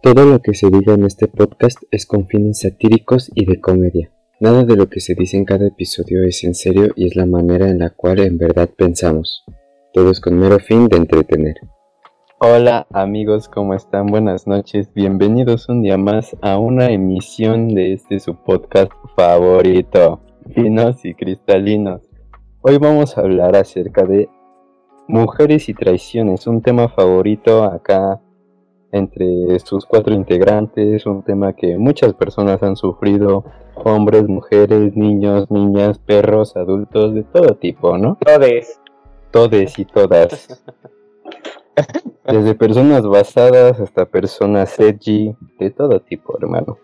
Todo lo que se diga en este podcast es con fines satíricos y de comedia. Nada de lo que se dice en cada episodio es en serio y es la manera en la cual en verdad pensamos. Todo es con mero fin de entretener. Hola amigos, ¿cómo están? Buenas noches. Bienvenidos un día más a una emisión de este su podcast favorito, Finos y Cristalinos. Hoy vamos a hablar acerca de mujeres y traiciones, un tema favorito acá entre sus cuatro integrantes, un tema que muchas personas han sufrido, hombres, mujeres, niños, niñas, perros, adultos, de todo tipo, ¿no? Todes. Todes y todas. Desde personas basadas hasta personas edgy, de todo tipo, hermano.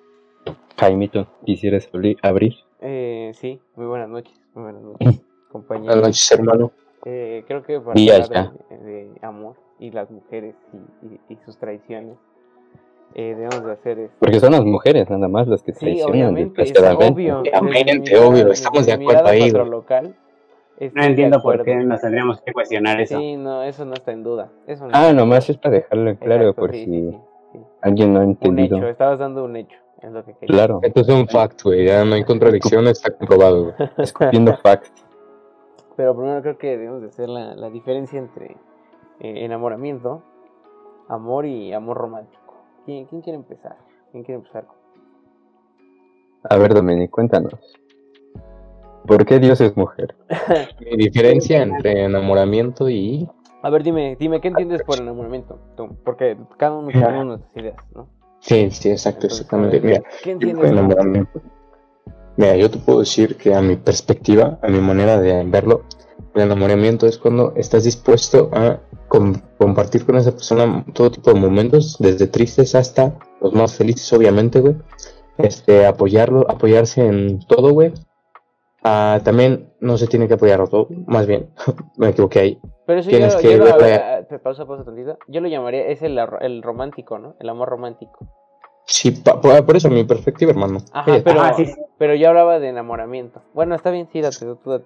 Jaimito, ¿quisieras abrir? Eh, sí, muy buenas noches, muy buenas noches, compañeros. Buenas noches, hermano. Eh, creo que para Días hablar de, de amor y las mujeres y, y- y sus traiciones, eh, debemos de hacer es... Porque son las mujeres nada más las que Sí, traicionan obviamente, es obvio. Obviamente, obvio, estamos de acuerdo ahí, estoy No entiendo por qué nos tendríamos que cuestionar eso. Sí, no, eso no está en duda. Eso no Ah, nomás es para dejarlo en claro Exacto, por sí, si sí, sí, sí. alguien no ha Un entendido. hecho, estabas dando un hecho, es lo que quería. Claro, Esto es un fact, güey. Ya no hay contradicción, está comprobado, güey. escupiendo facts. Pero primero creo que debemos de hacer la, la diferencia entre eh, enamoramiento, amor y amor romántico. ¿Quién, quién quiere empezar? ¿Quién quiere empezar? A ver, Dominic, cuéntanos. ¿Por qué Dios es mujer? Mi diferencia entre enamoramiento y. A ver, dime, dime, ¿qué entiendes por enamoramiento? Tú, porque cada uno tenemos nuestras ideas, ¿no? Sí, sí, exacto, Entonces, exactamente. Mira, ¿qué entiendes? enamoramiento. Mira, yo te puedo decir que a mi perspectiva, a mi manera de verlo, el enamoramiento es cuando estás dispuesto a com- compartir con esa persona todo tipo de momentos, desde tristes hasta los más felices, obviamente, güey. Este, apoyarlo, apoyarse en todo, güey. Ah, también no se tiene que apoyarlo todo, más bien, me equivoqué ahí. Pero eso tienes yo, que yo lo, a verla- ver, ah, pausa, pausa tantito. Yo lo llamaría, es el, el romántico, ¿no? El amor romántico. Sí, pa- por, por eso mi perspectiva, hermano. Ajá, pero, Ah, sí, sí. pero yo hablaba de enamoramiento. Bueno, está bien, sí, date, tú date.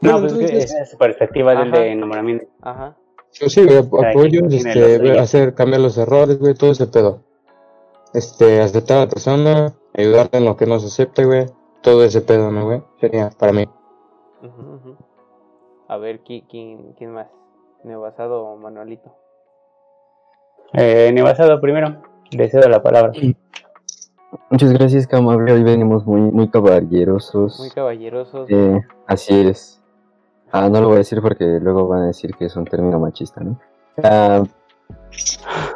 No, pues es que su perspectiva del de enamoramiento. Ajá. Yo sí, güey, apoyo, este, hacer cambiar los errores, güey, todo ese pedo. Este, aceptar a la persona, ayudarle en lo que no se acepta, güey. Todo ese pedo, ¿no, güey? Sería para mí. A ver, ¿quién, quién, quién más? Neobasado o Manuelito. Eh, Nevasado primero, le cedo la palabra. Muchas gracias, qué amable. Hoy venimos muy, muy caballerosos. Muy caballerosos. Eh, así es. Ah, no lo voy a decir porque luego van a decir que es un término machista, ¿no? Ah,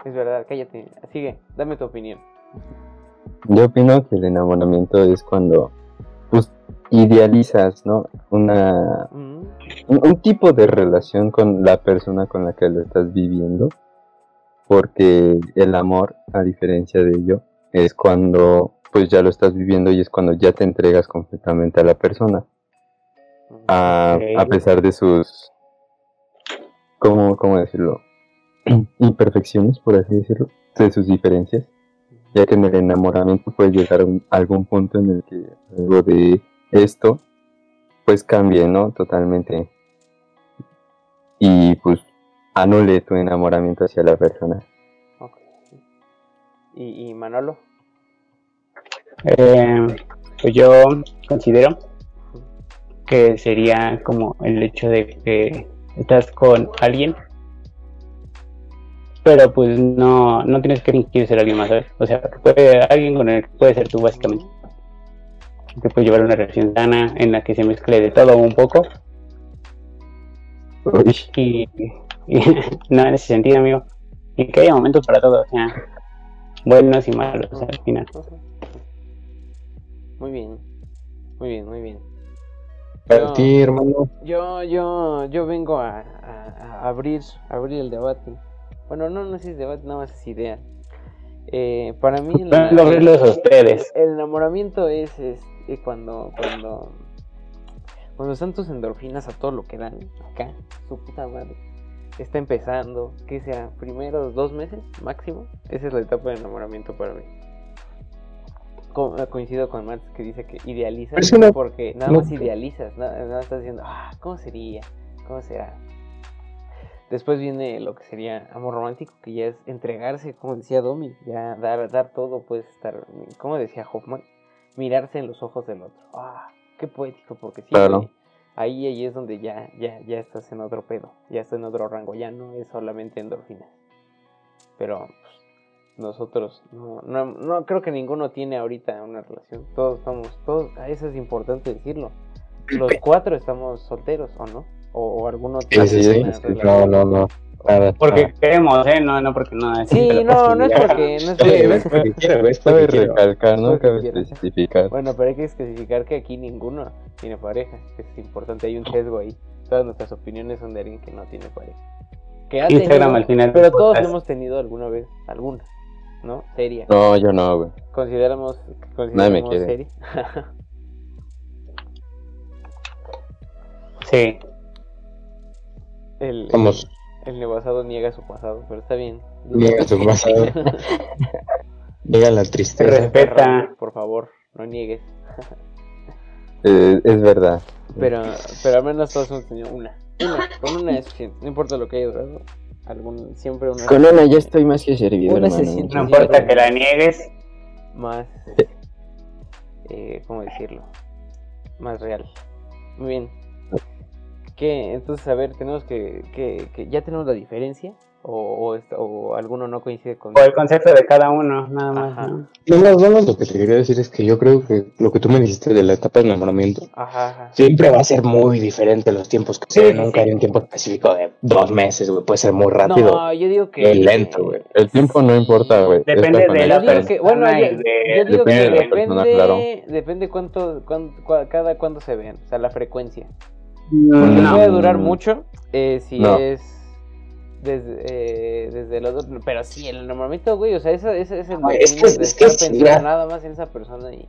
Es verdad, cállate. Sigue, dame tu opinión. yo opino que el enamoramiento es cuando pues, idealizas, ¿no? Una, un, un tipo de relación con la persona con la que lo estás viviendo, porque el amor, a diferencia de ello, es cuando pues ya lo estás viviendo y es cuando ya te entregas completamente a la persona, a, a pesar de sus, ¿cómo, cómo decirlo? Imperfecciones, por así decirlo, de sus diferencias, ya que en el enamoramiento puede llegar a, un- a algún punto en el que algo de esto pues cambie, ¿no? Totalmente. Y pues anule tu enamoramiento hacia la persona. Ok. ¿Y, y Manolo? Eh, pues yo considero que sería como el hecho de que estás con alguien, pero pues no, no tienes que fingir ser alguien más, ¿sabes? O sea, que puede, alguien con el que puede ser tú básicamente. Que puede llevar una relación sana en la que se mezcle de todo un poco Uy, y, y- no en ese sentido, amigo. Y que haya momentos para todo, o sea, buenos y malos al final. Muy bien. Muy bien, muy bien. Para No. ti, hermano. Yo, yo, yo vengo a, a- a abrir, a abrir el debate. Bueno, no, no es debate, nada más es idea. Eh, para mí el, ustedes. el enamoramiento es, es, cuando, cuando, cuando están tus endorfinas a todo lo que dan acá, su puta madre. Está empezando, ¿qué será? Primeros dos meses máximo. Esa es la etapa de enamoramiento para mí. Co- coincido con Marx que dice que idealizas una- porque nada no- más idealizas, nada, nada estás diciendo, ah, ¿cómo sería? ¿Cómo será? Después viene lo que sería amor romántico, que ya es entregarse, como decía Domi, ya dar, dar todo, puedes estar, como decía Hoffman, mirarse en los ojos del otro. Ah, qué poético, porque sí, Claro. ahí, ahí es donde ya, ya, ya estás en otro pedo, ya estás en otro rango, ya no es solamente endorfinas. Pero nosotros, no, no, no creo que ninguno tiene ahorita una relación. Todos estamos, todos, eso es importante decirlo. Los cuatro estamos solteros, ¿o no? O, o alguno Sí, tiene sí, sí. una No, relación. no, no. Nada. Porque queremos, ¿eh? No, no porque no. Sí, no, no es porque, no es Sí, porque- ves porque quiero, Cabe porque quiero. recalcar, no Porque cabe especificar. Bueno, pero hay que especificar que aquí ninguno tiene pareja. que Es importante, hay un sesgo ahí. Todas nuestras opiniones son de alguien que no tiene pareja. Que ha Instagram tenido, al final. pero todos hemos tenido alguna vez, alguna, ¿no? Seria. No, yo no, güey. Consideramos, Nadie me consideramos quiere. seria. Sí. el, Vamos. el, el pasado niega su pasado, pero está bien. Niega su pasado. Llega la tristeza. Respeta. Por favor, no niegues. Eh, es verdad. Pero, pero al menos todos hemos tenido una. Una, con una es suficiente. No importa lo que haya durado. Algún, siempre una. Con una ya estoy más que servido, Una hermano. No importa que la niegues. más, eh, ¿cómo decirlo? Más real. Muy bien. ¿Qué? Entonces, a ver, tenemos que, que, que ya tenemos la diferencia o, o, alguno no coincide con... O el concepto de cada uno, nada más. ¿no? No, no, lo que te quería decir es que yo creo que lo que tú me dijiste de la etapa de enamoramiento Ajá, ajá. siempre va a ser muy diferente los tiempos que Sí, se sí, Nunca sí. hay un tiempo específico de dos meses, güey. Puede ser muy rápido. No, yo digo que... Muy lento, güey. El tiempo no importa, güey. Depende de la persona. que, bueno, yo, yo digo Depende que de la depende, persona, claro. depende cuánto, cuán- cua- cada cuándo se vean, o sea, la frecuencia. No. Porque No. puede durar mucho eh, si No. es desde, eh, desde los dos, pero sí, el enamoramiento, güey, o sea, ese, ese es el No, es que- es que ya. nada más en esa persona y...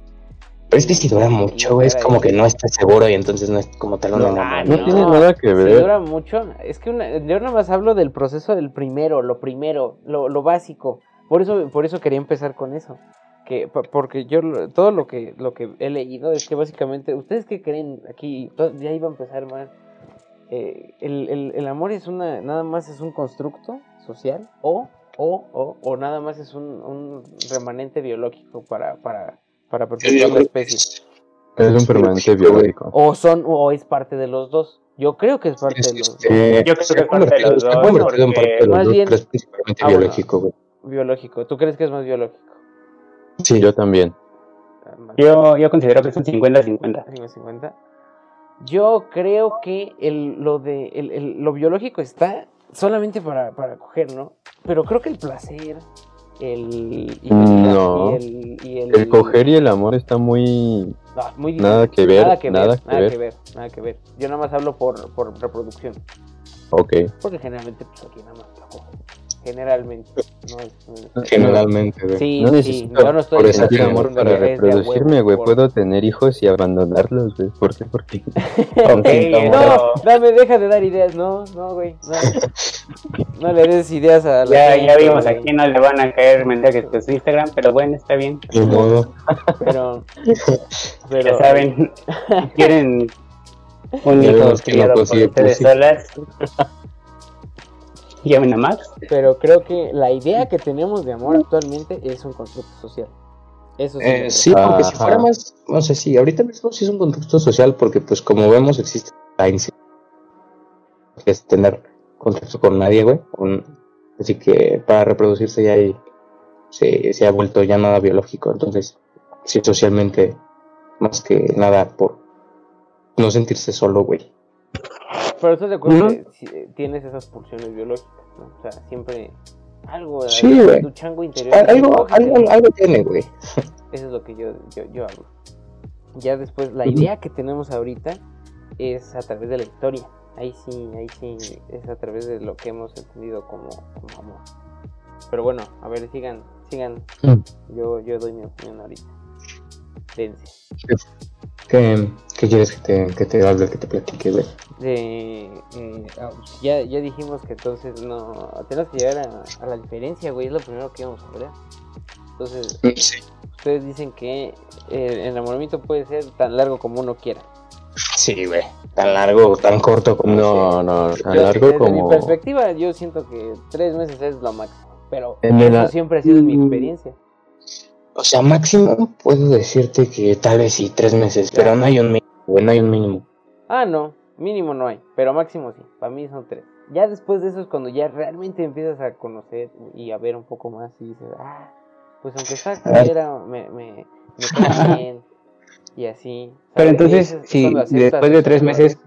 Pero es que si dura mucho, güey, es como que no estás seguro y entonces no es como tal un No, enamoramiento. No tiene nada que Si ver. dura mucho, es que una, yo nada más hablo del proceso del primero, lo primero, lo, lo básico. Por eso, por eso quería empezar con eso. Que, po- porque yo todo lo que, lo que he leído es que básicamente, ¿ustedes qué creen aquí? Ya iba a empezar más. Eh, el, el, el amor es una, nada más es un constructo social o, o, o, o nada más es un, un remanente biológico para, para, para perpetuar la especie. Es un permanente biológico. O son, o es parte de los dos. Yo creo que es parte de los dos. Eh, Yo creo que es parte de los dos, porque parte de los más dos, bien- pero es principalmente Ah, biológico, güey. Biológico. ¿Tú crees que es más biológico? Sí, Yo también. Ah, Yo, yo considero que son 50-50. 50. Yo creo que el, lo de el, el- lo biológico está solamente para, para coger, ¿no? Pero creo que el placer, el y, No. y el, y el, El coger y el amor está muy. No, muy Nada que ver, nada que ver, nada que nada ver. que ver, nada que ver. Yo nada más hablo por, por reproducción, Ok. porque generalmente pues aquí nada más la cojo. Generalmente, no no Generalmente, güey. Sí, No sí, necesito yo no estoy por eso amor para de reproducirme, güey. por- Puedo tener hijos y abandonarlos, güey. ¿Por qué? Porque. Ok, No, eso- dame, deja de dar ideas, no, no, güey, no. No le des ideas a la Ya, gente, ya vimos, güey. aquí no le van a caer mensajes de su Instagram, pero bueno, está bien. Ni modo. Pero, pero, Ya saben, quieren un hijo no criado por consigue ustedes solas, llamen a Max. pero creo que la idea que tenemos de amor actualmente es un constructo social. Eso sí. Eh, sí, porque si fuera más, no sé, sí, ahorita mismo sí es un contexto social porque pues como vemos existe la inseguridad, que es tener contacto con nadie, güey, con- así que para reproducirse ya hay, se, se ha vuelto ya nada biológico, entonces sí socialmente más que nada por no sentirse solo, güey. Pero estás de acuerdo que si- eh, tienes esas pulsiones biológicas, ¿no? O sea, siempre algo, Sí, güey. tu chango interior. Algo, algo tiene, güey. Eso es lo que yo, yo, yo hablo. Ya después, la idea que tenemos ahorita es a través de la historia. Ahí sí, ahí sí, es a través de lo que hemos entendido como, como amor. Pero bueno, a ver, sigan, sigan. Mm. Yo, yo doy mi opinión ahorita. Dense. ¿Qué, qué quieres que te, que te hable, que te platique, güey? Eh, ah, ya, ya dijimos que entonces no, tenemos que llegar a, a la diferencia, güey, es lo primero que íbamos a ver. Entonces, Sí. ustedes dicen que el enamoramiento puede ser tan largo como uno quiera. Sí, güey. Tan largo, tan corto como. No, no, tan Yo, largo desde como. mi perspectiva, yo siento que tres meses es lo máximo. Pero En eso el- siempre ha sido mi Mm. experiencia. O sea, máximo puedo decirte que tal vez sí, tres meses, pero no hay un mínimo, güey, no hay un mínimo. Ah, no, mínimo no hay, pero máximo sí. Para mí son tres. Ya después de eso es cuando ya realmente empiezas a conocer y a ver un poco más y dices, ah, pues aunque está culera, me, me, me cae bien. Y así. Pero entonces, es si después de tres meses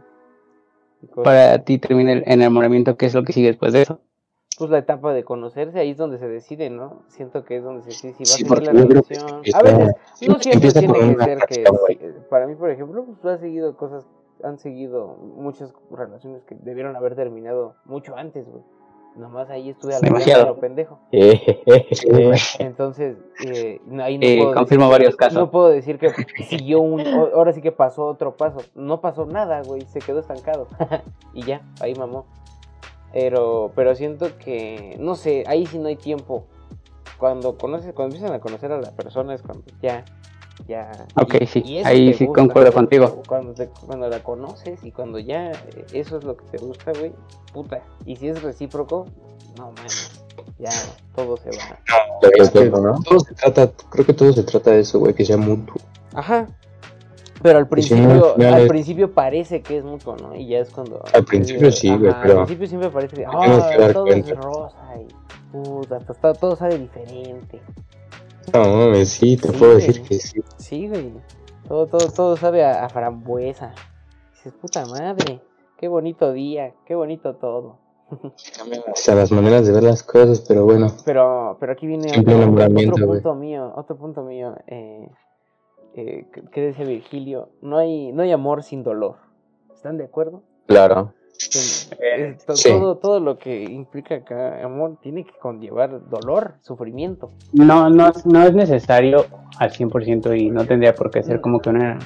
para ti termina el enamoramiento, ¿qué es lo que sigue después de eso? Pues la etapa de conocerse, ahí es donde se decide, ¿no? Siento que es donde se decide si va Sí, a seguir la relación. A veces, no siempre tiene que ser que, para mí, por ejemplo, pues ha seguido cosas, han seguido muchas relaciones que debieron haber terminado mucho antes, güey. Nomás ahí estuve a la lo pendejo. Sí, güey. Entonces, eh, no- ahí no Eh, puedo confirmo decir, varios casos. No puedo decir que siguió un, ahora sí que pasó otro paso. No pasó nada, güey, se quedó estancado. y ya, ahí mamó. Pero, pero siento que, no sé, ahí sí no hay tiempo. Cuando conoces, cuando empiezan a conocer a la persona es cuando ya, ya. Ok, y- sí, y ahí sí gusta, concuerdo güey. contigo. Cuando, te- cuando la conoces y cuando ya eh, eso es lo que te gusta, güey, puta. Y si es recíproco, no mames, ya todo se va. Que acuerdo, ¿no? todo se trata, creo que todo se trata de eso, güey, que sea mutuo. Ajá. Pero al al principio, al es- principio parece que es mutuo, ¿no? Y ya es cuando. Al principio sí, güey, pero Al principio siempre parece que. Ah, dar todo cuenta". es rosa y. Puta, hasta todo sabe diferente. No, mames, sí, te Sí, puedo güey. decir que sí. Sí, güey. Todo, todo, todo sabe a, a frambuesa. Dices, puta madre. Qué bonito día, qué bonito todo. Cambian hasta las maneras de ver las cosas, pero bueno. Pero, pero aquí viene otro, punto mío, otro punto mío. Eh, eh, que- decía Virgilio, no hay, no hay amor sin dolor. ¿Están de acuerdo? Claro. Eh, to- sí. todo, todo lo que implica acá amor tiene que conllevar dolor, sufrimiento. No, no, no es necesario al 100% y no tendría por qué ser como que una...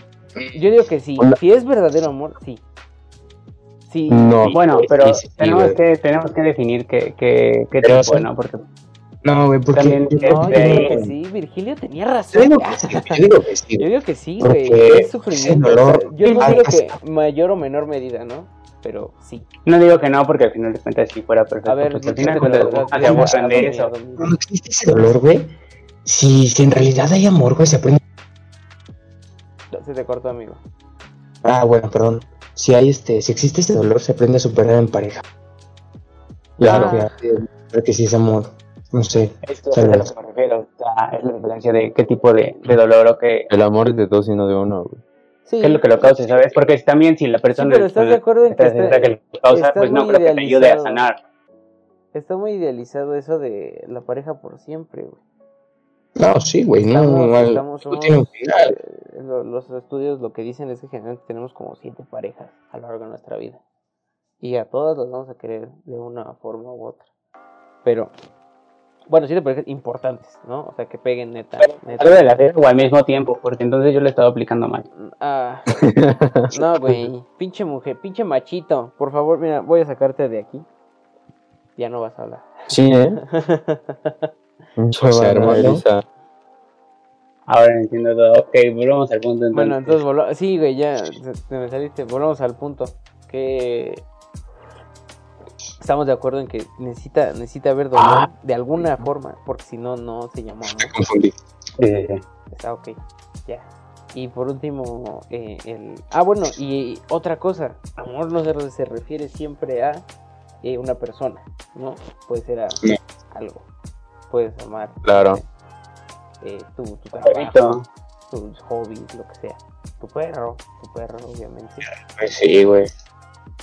Yo digo que sí, Hola. si es verdadero amor, sí. Sí, No. Bueno, sí, pero sí, tenemos, que, tenemos que definir qué, qué, qué Pero tipo. ¿no? Porque No, güey, porque. También yo, No, yo de digo que sí, Virgilio tenía yo razón. digo que sí, yo digo que sí. Yo digo que sí, Porque güey. Es sufrimiento. dolor- o sea, yo no digo que mayor o menor medida, ¿no? Pero sí. no digo que no, porque al final de cuentas si fuera perfecto. A ver, pues al final cuentas ah, se de eso. Cuando existe ese dolor, güey, si, si en realidad hay amor, güey, se aprende. Se te cortó, amigo. Ah, bueno, perdón. Si hay este, si existe ese dolor, se aprende a superar en pareja. Claro. Claro, que, creo que sí es amor. No sé. Esto es a lo que me refiero, o sea, es la diferencia de qué tipo de, de dolor o qué, El amor es de dos y no de uno, güey. Sí. qué es lo que lo causa, ¿sabes? Porque también si la Sí, persona pero estás de acuerdo en que está- está, que lo causa, pues no muy creo que te ayude a idealizado. sanar. está muy idealizado eso de la pareja por siempre, güey. No, sí, güey, no, no, estamos- no tiene un somos- final. eh, lo- los estudios lo que dicen es que generalmente tenemos como siete parejas a lo largo de nuestra vida. Y a todas las vamos a querer de una forma u otra. Pero, bueno, siete parejas importantes, ¿no? O sea, que peguen neta. neta. De la o al mismo tiempo, porque entonces yo lo he estado aplicando mal. Ah, no, güey. Pinche mujer, pinche machito. Por favor, mira, voy a sacarte de aquí. Ya no vas a hablar. Sí, ¿eh? Hermano. Elisa. Ahora entiendo todo. Ok, volvamos al punto entonces. Bueno, entonces, sí, güey, ya se- te me saliste. Volvamos al punto. Que estamos de acuerdo en que necesita, necesita haber dolor Ah. de alguna forma, porque si no, no se llamó amor. Me confundí. Sí, sí, sí. Está ok, ya. Y por último, eh, el... Ah, bueno, y otra cosa, amor no se, se refiere siempre a eh, una persona, ¿no? Puede ser a No. algo. Puedes amar. Claro. eh, tu, tu Perrito. trabajo, tus hobbies, lo que sea. Tu perro, tu perro, obviamente. Pues sí, güey.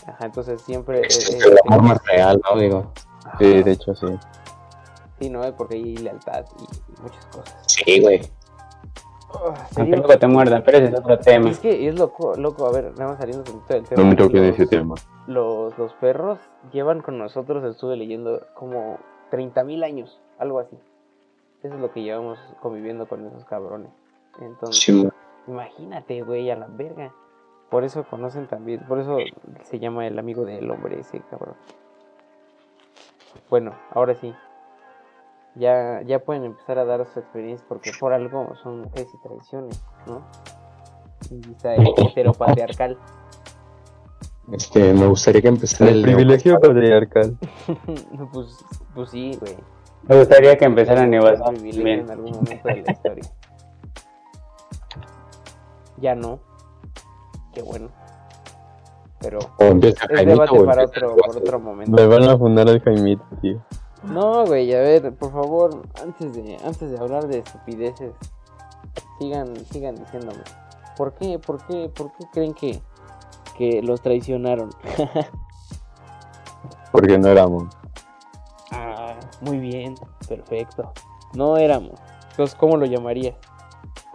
Ajá, entonces siempre... Es eh, el eh, amor más real, ¿no? Digo. ajá, Sí, de hecho, sí. Sí, ¿no? Porque hay lealtad y, y muchas cosas. Sí, güey. Te Aunque te muerdan, pero ese es otro tema. es que es loco, loco, a ver, nada más saliendo un poquito del tema. No me toques Los- ese tema. los, los perros llevan con nosotros, estuve leyendo, como 30.000 años, algo así. Eso es lo que llevamos conviviendo con esos cabrones. Entonces, Sí, imagínate, güey, a la verga. Por eso conocen también, por eso se llama el amigo del hombre ese cabrón. Bueno, ahora sí. Ya, ya pueden empezar a dar su experiencia porque por algo son mujeres y traiciones, ¿no? Y está el heteropatriarcal. Este, me gustaría que empezara El el privilegio patriarcal. pues, pues sí, güey. Me gustaría que empezara privilegio Bien. en algún momento de la historia. Ya no. Qué bueno. Pero O empieza es Jaimito debate o para empieza otro, por otro momento. Me van a fundar al Jaimito, tío. No, güey, a ver, por favor, antes de, antes de hablar de estupideces, sigan, sigan diciéndome. ¿Por qué, por qué, por qué creen que, que los traicionaron? Porque no éramos. ah, muy bien, perfecto. No éramos. Entonces, ¿cómo lo llamaría?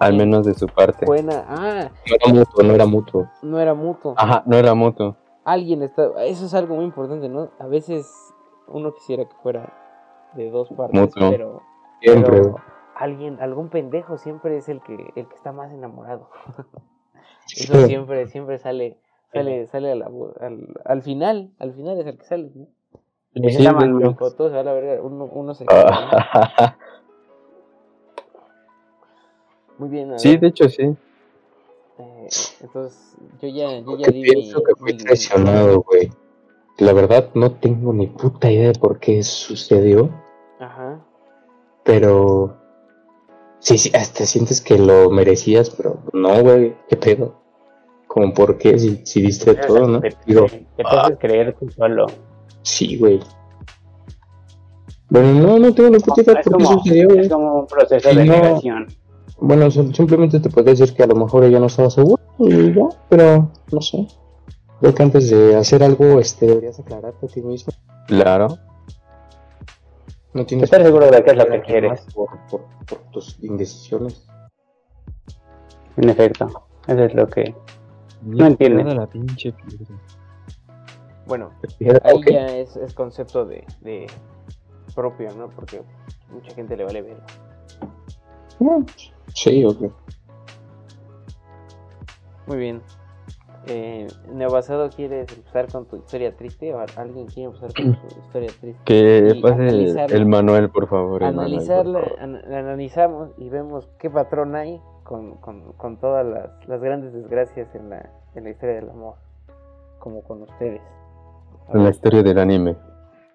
Al menos de su parte. Buena. Ah, No era mutuo, no era mutuo. no era mutuo. Ajá, no era mutuo. Alguien está. Eso es algo muy importante, ¿no? A veces uno quisiera que fuera de dos partes, Mutuo. pero. Siempre. pero alguien, algún pendejo siempre es el que, el que está más enamorado. Eso siempre, siempre sale, sale, sale a la bu- al, al final, al final es el que sale, ¿no? Sí, llaman de- Cuando todo se va a la verga, uno, uno se. Ah, Muy bien, a sí, ver, de hecho sí. eh, entonces yo ya, yo ya di mi- pienso que fui mi- traicionado, güey. La verdad no tengo ni puta idea de por qué sucedió, Ajá. pero sí, sí, hasta sientes que lo merecías, pero no, güey, qué pedo. Como por qué si, si diste todo, ¿no? Te, Digo, te- te puedes creer tú solo. sí, güey. Bueno, no, no tengo ni puta idea Es por qué sucedió, güey. es como un proceso de no. negación. Bueno, sim- simplemente te puedo decir que a lo mejor ella no estaba segura y ya, pero no sé. Creo que antes de hacer algo, este, deberías aclararte a ti mismo. Claro. No tienes Estar seguro de qué es lo que quieres. Por, por, por tus indecisiones. En efecto, eso es lo que. No entiendes. Toda la pinche piedra. Bueno, ahí ya es, es concepto de, de propio, ¿no? Porque mucha gente le vale ver. Sí, ok. Muy bien. Eh, Neobasado, ¿quieres empezar con tu historia triste? ¿O alguien quiere empezar con su historia triste? Que pase analizarla. el Manuel, por favor. el Manuel, por Analizarla, favor. an- la analizamos y vemos qué patrón hay con, con, con todas las, las grandes desgracias en la, en la historia del amor. Como con ustedes. En la historia del anime.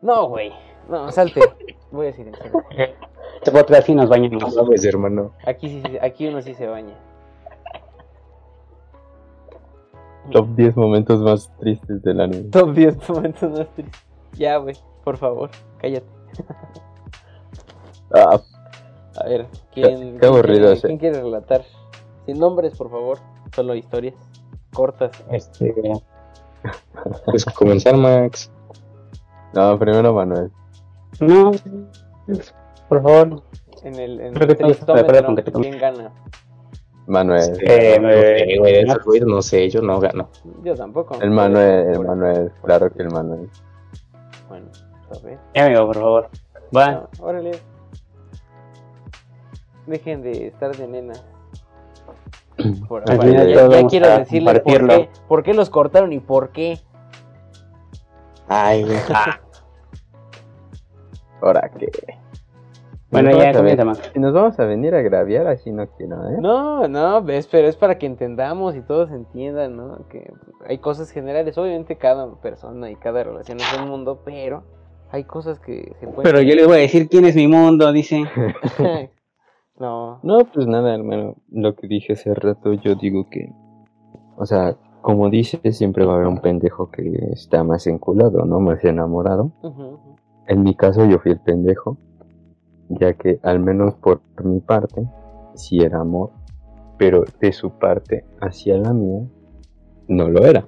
No, güey. No, salte. Voy a decir en serio. Este podcast sí nos bañamos. No sabes, hermano. Aquí, sí, aquí uno sí se baña. Top 10 momentos más tristes del anime. Top 10 momentos más tristes. Ya, güey, por favor, cállate. Ah, A ver, ¿quién, Qué quién aburrido quién quiere relatar? Sin nombres, por favor, solo historias cortas. Este, Pues comenzar, Max. no, primero Manuel. No, por favor. En el, en Creo el tristómetro, ¿quién gana? Manuel. Eh, güey, de esos güeyes no sé, yo no gano. Yo tampoco. El Manuel, el Por- Manuel. por- Claro que el Manuel. Bueno, a ver. Eh, amigo, por favor. Va. Ah, órale. Dejen de estar de nena. Por- ya, ya quiero decirles por qué, por qué los cortaron y por qué. Ay, güey. Ahora que. Bueno, ya comienza más. Si nos vamos a venir a graviar, así no quiero, ¿eh? No, no, ves, pero es para que entendamos y todos entiendan, ¿no? Que hay cosas generales. Obviamente cada persona y cada relación es un mundo, pero hay cosas que se pueden... Pero yo les voy a decir quién es mi mundo, dice. no, No, pues nada, hermano. Lo que dije hace rato, yo digo que. O sea, como dices, siempre va a haber un pendejo que está más enculado, ¿no? Más enamorado. ujú, ujú. En mi caso, yo fui el pendejo. Ya que, al menos por mi parte, sí era amor. Pero de su parte hacia la mía, no lo era.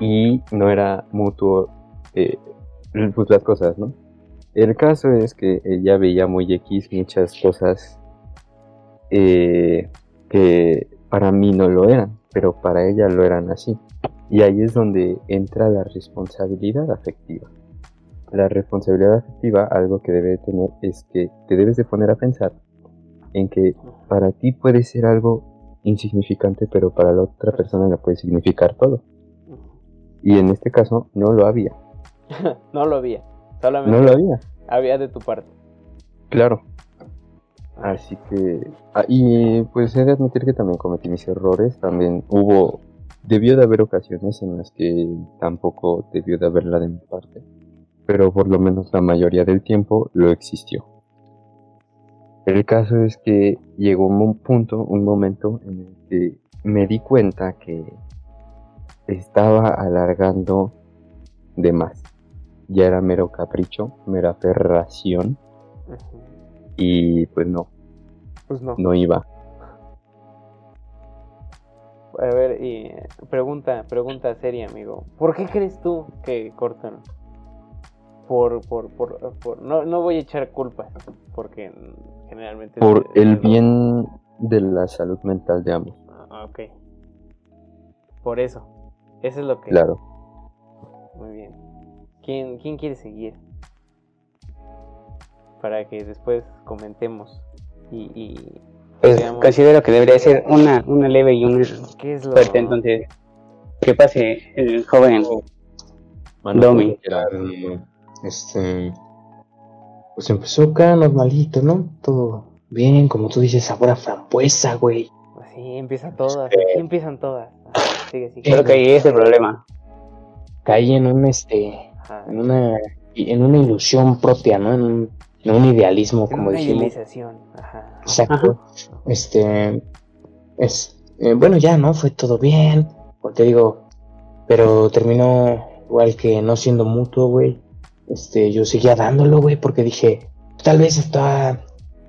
Y no era mutuo, eh, pues las cosas, ¿no? El caso es que ella veía muy X muchas cosas eh, que para mí no lo eran, pero para ella lo eran así. Y ahí es donde entra la responsabilidad afectiva. La responsabilidad afectiva, algo que debe tener, es que te debes de poner a pensar en que para ti puede ser algo insignificante, pero para la otra persona le puede significar todo. Y en este caso no lo había. no lo había. Solamente No lo había. había de tu parte. Claro. Así que... ah, y pues he de admitir que también cometí mis errores. También hubo debió de haber ocasiones en las que tampoco debió de haberla de mi parte, pero por lo menos la mayoría del tiempo lo existió. El caso es que llegó un punto, un momento en el que me di cuenta que estaba alargando de más. Ya era mero capricho, mera aferración y pues no, Pues no. no iba. A ver, y eh, pregunta, pregunta seria, amigo. ¿Por qué crees tú que cortan? Por, por, por, por- no, no voy a echar culpas, porque generalmente... Por es- el es- bien de la salud mental de ambos, Ah, ok. Por eso. Eso es lo que... claro. Muy bien. ¿Quién, quién quiere seguir? Para que después comentemos. Y, y Pues Veamos. considero que debería ser una, una leve y una ¿qué es lo... fuerte. Entonces, que pase el joven Mano, Domi. era- Este. Pues empezó acá normalito, ¿no? Todo bien, como tú dices, sabor a frambuesa, güey. Así empiezan todas. Aquí empiezan todas. Ajá, Sigue, sigue. Creo que ahí es el problema. Caí en un este. Ajá. En una. En una ilusión propia, ¿no? En un, en un idealismo, En como una dijimos. idealización. Ajá. Exacto. Este. Es. eh, bueno, ya, ¿no? Fue todo bien. Porque te digo. Pero terminó igual que no siendo mutuo, güey. Este, yo seguía dándolo, güey, porque dije, tal vez está.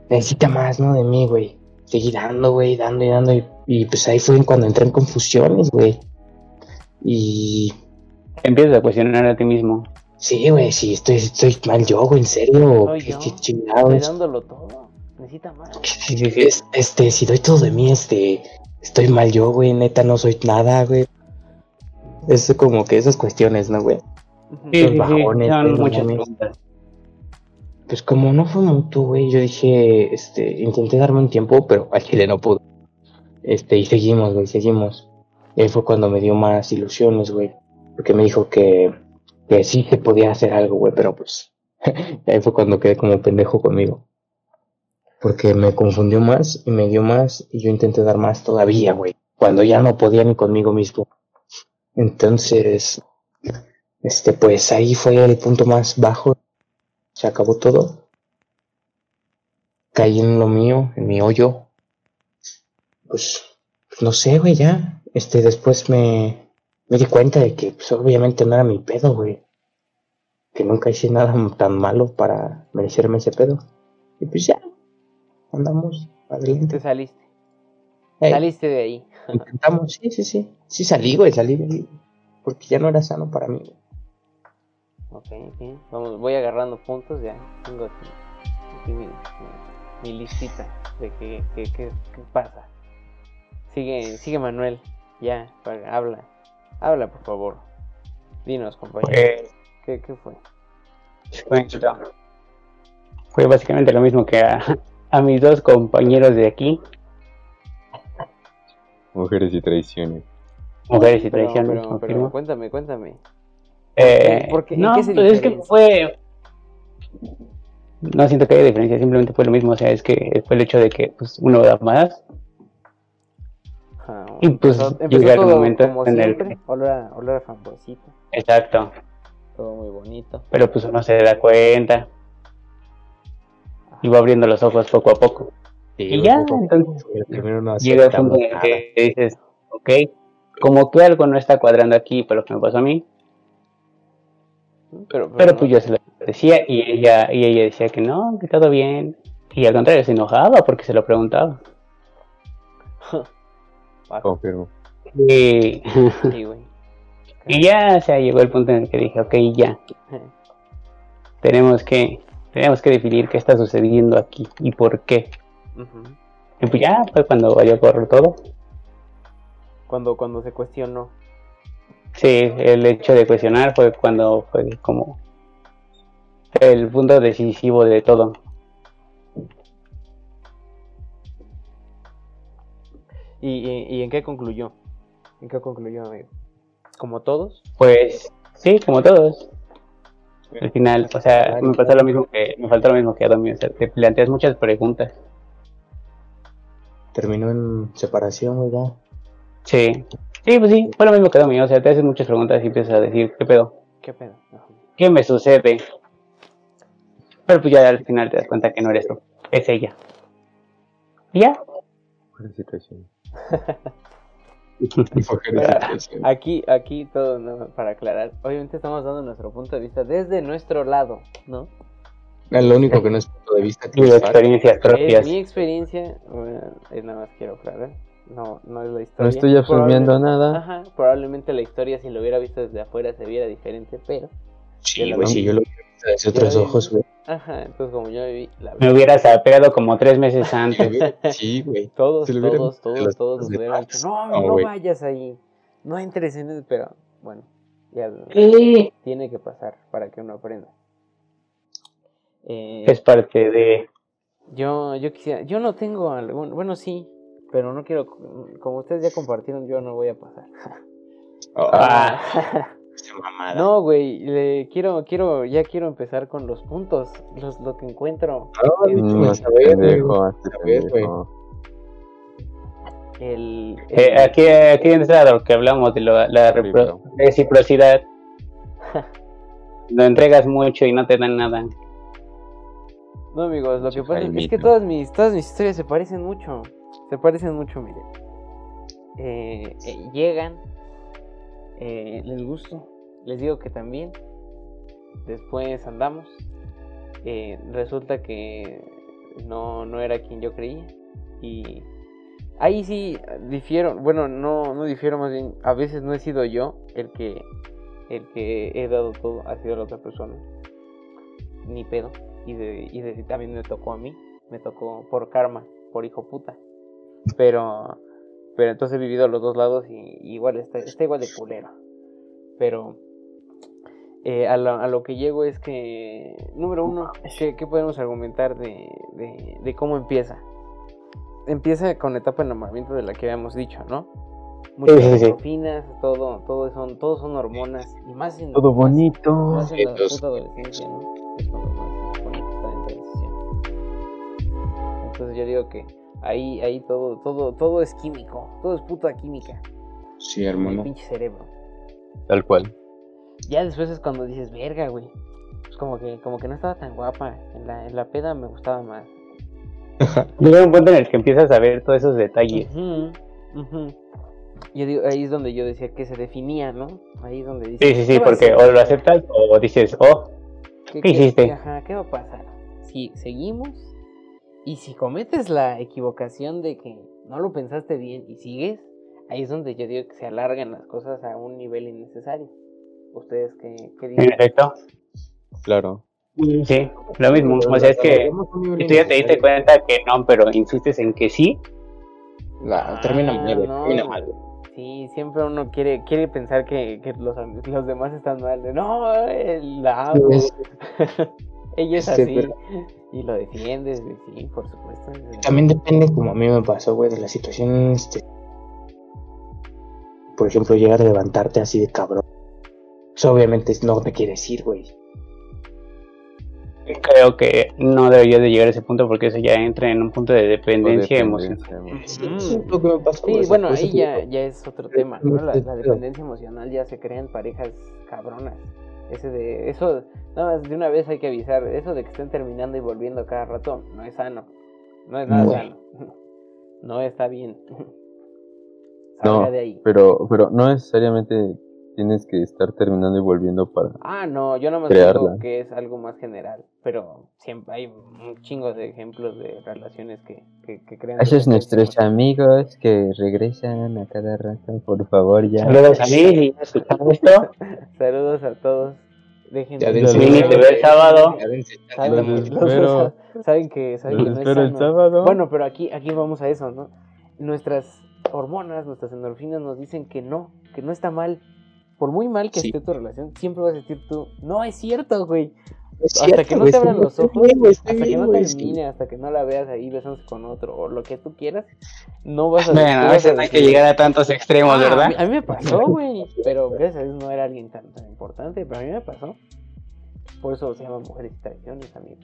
Necesita más, ¿no? De mí, güey. Seguí dando, güey, dando y dando. Y, y, pues ahí fue cuando entré en confusiones, güey. Y. Empiezas a cuestionar a ti mismo. Sí, güey, sí, estoy, estoy mal yo, güey, en serio. ¿Qué, yo. qué Estoy chingados? dándolo todo. Necesita más. Es- Este, si doy todo de mí, este, estoy mal yo, güey, neta, no soy nada, güey. Es como que esas cuestiones, ¿no, güey? Sí, sí, bajones, no muchas preguntas. Pues como no fue mutuo, güey, yo dije, este, intenté darme un tiempo, pero al chile no pudo. Este, y seguimos, güey, seguimos. Y ahí fue cuando me dio más ilusiones, güey. Porque me dijo que, que sí se podía hacer algo, güey, pero pues. ahí fue cuando quedé como pendejo conmigo. Porque me confundió más y me dio más y yo intenté dar más todavía, güey. Cuando ya no podía ni conmigo mismo. Entonces, este, pues ahí fue el punto más bajo se acabó todo. Caí en lo mío, en mi hoyo. Pues, no sé, güey, ya. Este, después me, me di cuenta de que, pues, obviamente no era mi pedo, güey. Que nunca hice nada tan malo para merecerme ese pedo. Y pues ya, andamos Te adelante. saliste. Ey, Saliste de ahí. intentamos, sí, sí, sí. Sí salí, güey, salí de ahí. Porque ya no era sano para mí, güey. Ok. Vamos, voy agarrando puntos ya. Tengo aquí, aquí mi, mi- mi listita de qué, qué, qué, qué pasa. Sigue, sigue Manuel. Ya, habla. Habla, por favor. Dinos, compañero. Pues, ¿Qué, qué fue? fue, fue básicamente lo mismo que a, a mis dos compañeros de aquí, Mujeres y traiciones. mujeres y traiciones. pero, cuéntame, cuéntame. Eh, ¿Por qué? ¿En no, qué se pues es que fue. No siento que haya diferencia, simplemente fue lo mismo. O sea, es que fue el hecho de que pues, uno da más. Ajá, Y, pues, llega el momento como en el siempre. Olor a, olor a Exacto. Todo muy bonito. Pero pues uno se da cuenta y va abriendo los ojos poco a poco. Y ya, entonces Primero no llega el punto en el que dices, ok, como que algo no está cuadrando aquí por lo que me pasó a mí, Pero, pero pues yo se lo decía y ella, y ella decía que no, que todo bien. Y al contrario, se enojaba porque se lo preguntaba. Confirmo. Y, sí, güey. y ya, o sea, llegó el punto en el que dije, ok, ya, tenemos que, tenemos que definir qué está sucediendo aquí y por qué. Y pues ya fue cuando valió correr todo. Cuando, cuando se cuestionó. Sí, el hecho de cuestionar fue cuando fue como el punto decisivo de todo. ¿Y, y, y en qué concluyó? ¿En qué concluyó, amigo? ¿Como todos? Pues sí, como todos. Al final, o sea, me pasó lo mismo que me faltó lo mismo que a Domi, o sea, te planteas muchas preguntas. Terminó en separación, ya. Sí, Sí, pues sí, fue lo mismo que a mí. O sea, te haces muchas preguntas y empiezas a decir, ¿qué pedo? ¿Qué pedo? Ajá. ¿Qué me sucede? Pero pues ya al final te das cuenta que no eres tú, es ella. ¿Y ya? Buena situación. Aquí, aquí todo, ¿no? para aclarar. Obviamente estamos dando nuestro punto de vista desde nuestro lado, ¿no? Lo único que no es punto de vista es experiencias propias. mi experiencia, bueno, nada más quiero aclarar. No, no es la historia. No estoy asumiendo Probable- nada. Ajá, probablemente la historia si lo hubiera visto desde afuera se viera diferente, pero Sí, güey, si yo lo hubiera visto desde otros ojos, güey. ajá, entonces como yo viví la Me hubieras pegado como tres meses antes. Sí, güey. todos, todos, todos, todos hubieran dicho, no, No, vayas ahí, no entres en el, pero bueno, ya Sí. tiene que pasar para que uno aprenda. Eh, Es parte de... Yo, yo quisiera, yo no tengo algún, bueno sí, pero no quiero, como ustedes ya compartieron, yo no voy a pasar. Ah, Ah, no, güey, le quiero, quiero, ya quiero empezar con los puntos, los, lo que encuentro. No, Mm, No, a ver, güey. pendejo, hazte A ver, güey. pendejo. El, eh, el- aquí, aquí entra lo que hablamos de lo- la repro- reciprocidad. Lo entregas mucho y no te dan nada. No, amigos, lo que pasa es que todas mis, todas mis historias se parecen mucho. Se parecen mucho, miren. Eh, eh, llegan, eh, les gusto, les digo que también. Después andamos. eh, resulta que no, no era quien yo creía. Y ahí sí difiero, bueno, no, no difiero más bien. A veces no he sido yo el que, el que he dado todo, ha sido la otra persona. Ni pedo y, de, y de- también me tocó a mí, me tocó por karma, por hijo puta. Pero, pero entonces he vivido a los dos lados y, y igual está, está igual de culero. Pero eh, a, lo, a lo que llego es que, número uno, ¿qué, qué podemos argumentar de, de, de cómo empieza? Empieza con la etapa de enamoramiento de la que habíamos dicho, ¿no? Muchas Sí, sí, sí. endorfinas, todo, todo son, todo son hormonas y más en Todo más- bonito. más en la Entonces- puta adolescencia, ¿no? Es cuando más se supone que está en transición. Entonces yo digo que ahí, ahí todo, todo, todo es químico, todo es puta química. Sí, El hermano. pinche cerebro. Tal cual. Ya después es cuando dices, verga, güey. Pues como que, como que no estaba tan guapa. En la, en la peda me gustaba más. Llega un punto en el que empiezas a ver todos esos detalles. Ujú, ujú. Yo digo, ahí es donde yo decía que se definía, ¿no? Ahí es donde dices. Sí, sí, sí, ¿qué va a porque o lo aceptas o dices, oh, ¿Qué, ¿Qué hiciste? Ajá, ¿qué va a pasar? Si seguimos y si cometes la equivocación de que no lo pensaste bien y sigues, ahí es donde yo digo que se alargan las cosas a un nivel innecesario. ¿Ustedes qué, qué en dicen? efecto. Claro. Sí, lo mismo. O sea, es que si tú ya te diste cuenta que no, pero insistes en que sí, La, termina Ah, mal, güey, no. termina mal. Sí, siempre uno quiere quiere pensar que, que los, los demás están mal. de, no, la amo. Es- Ella es Sí, así. pero- Y lo defiendes, de- sí, por supuesto. También depende, como a mí me pasó, güey, de la situación, este... Por ejemplo, llegar a levantarte así de cabrón. Eso obviamente no te quiere decir, güey. creo que no debería de llegar a ese punto porque eso ya entra en un punto de dependencia emocional. emocional. Sí, lo que me pasó, Sí, güey, bueno, ahí ya, ya es otro tema, ¿no? La, Sí, la pero- dependencia emocional ya se crean parejas cabronas. Ese de, eso, nada más de una vez hay que avisar, eso de que estén terminando y volviendo cada rato, no es sano. No es nada No. sano. No está bien. No, Salga de ahí. Pero, pero no necesariamente tienes que estar terminando y volviendo para. Ah, no, yo no me Crearla. digo que es algo más general, pero siempre hay un chingo de ejemplos de relaciones que, que, que crean. Esos dependencia nuestros amigos que regresan a cada rato, por favor, ya. Saludos a mí, si escuchan esto. Saludos a todos. Dejen Ya Vini te ve el sábado. Saben, Los los- espero. saben que, saben que Los no es espero el sano. sábado. Bueno, pero aquí, aquí vamos a eso, ¿no? Nuestras hormonas, nuestras endorfinas nos dicen que no, que no está mal. Por muy mal que Sí. esté tu relación, siempre vas a decir tú, no es cierto, güey. Es hasta cierto, que no te abran los ojos, hasta que no termine, hasta que no la veas ahí besándose con otro o lo que tú quieras, no vas a Bueno, no a veces no hay que llegar a tantos extremos, "Ah, ¿verdad? A mí, a mí me pasó, güey, pero gracias a Dios no era alguien tan, tan importante, pero a mí me pasó. Por eso se llama mujeres y traiciones, amigo.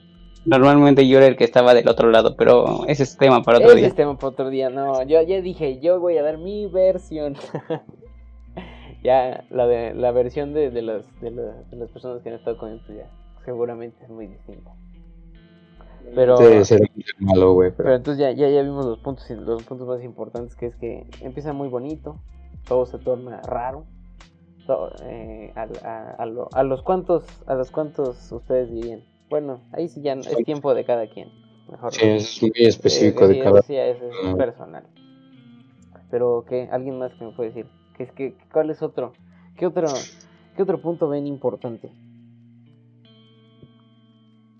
Normalmente yo era el que estaba del otro lado, pero ese es tema para otro Ese día. es tema para otro día, no, yo ya dije, yo voy a dar mi versión. ya la, de, la versión de, de, las, de, las, de las personas que han estado con él, pues ya seguramente es muy distinta. Pero, Sí, sí, es malo, güey, pero pero... entonces ya, ya, ya vimos los puntos, los puntos más importantes, que es que empieza muy bonito, todo se torna raro. todo, eh, a, a- a lo- a los cuantos, a los cuantos ustedes dirían. Bueno, ahí sí ya es tiempo de cada quien. Mejor Sí, es muy específico Eh, de sí, cada... sí, es personal. Pero que alguien más que me puede decir, que es que cuál es otro, qué otro, qué otro punto ven importante.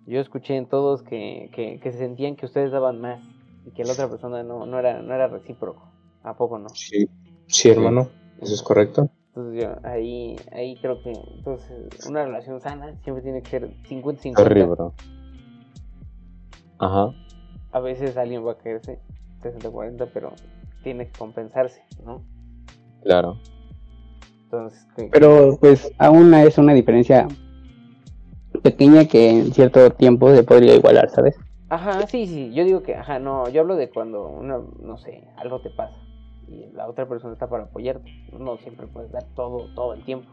Yo escuché en todos que, que, que se sentían que ustedes daban más y que la otra persona no, no era, no era recíproco. ¿A poco no? Sí, sí, hermano, eso es correcto. Entonces yo ahí, ahí creo que entonces una relación sana siempre tiene que ser 50-50. Sorry, bro. Ajá. A veces alguien va a caerse 60-40, pero tiene que compensarse, ¿no? Claro. Entonces, que- Pero pues aún es una diferencia pequeña que en cierto tiempo se podría igualar, ¿sabes? Ajá, sí, sí, yo digo que, ajá, no, yo hablo de cuando, una, no sé, algo te pasa y la otra persona está para apoyarte. No siempre puedes dar todo, todo el tiempo.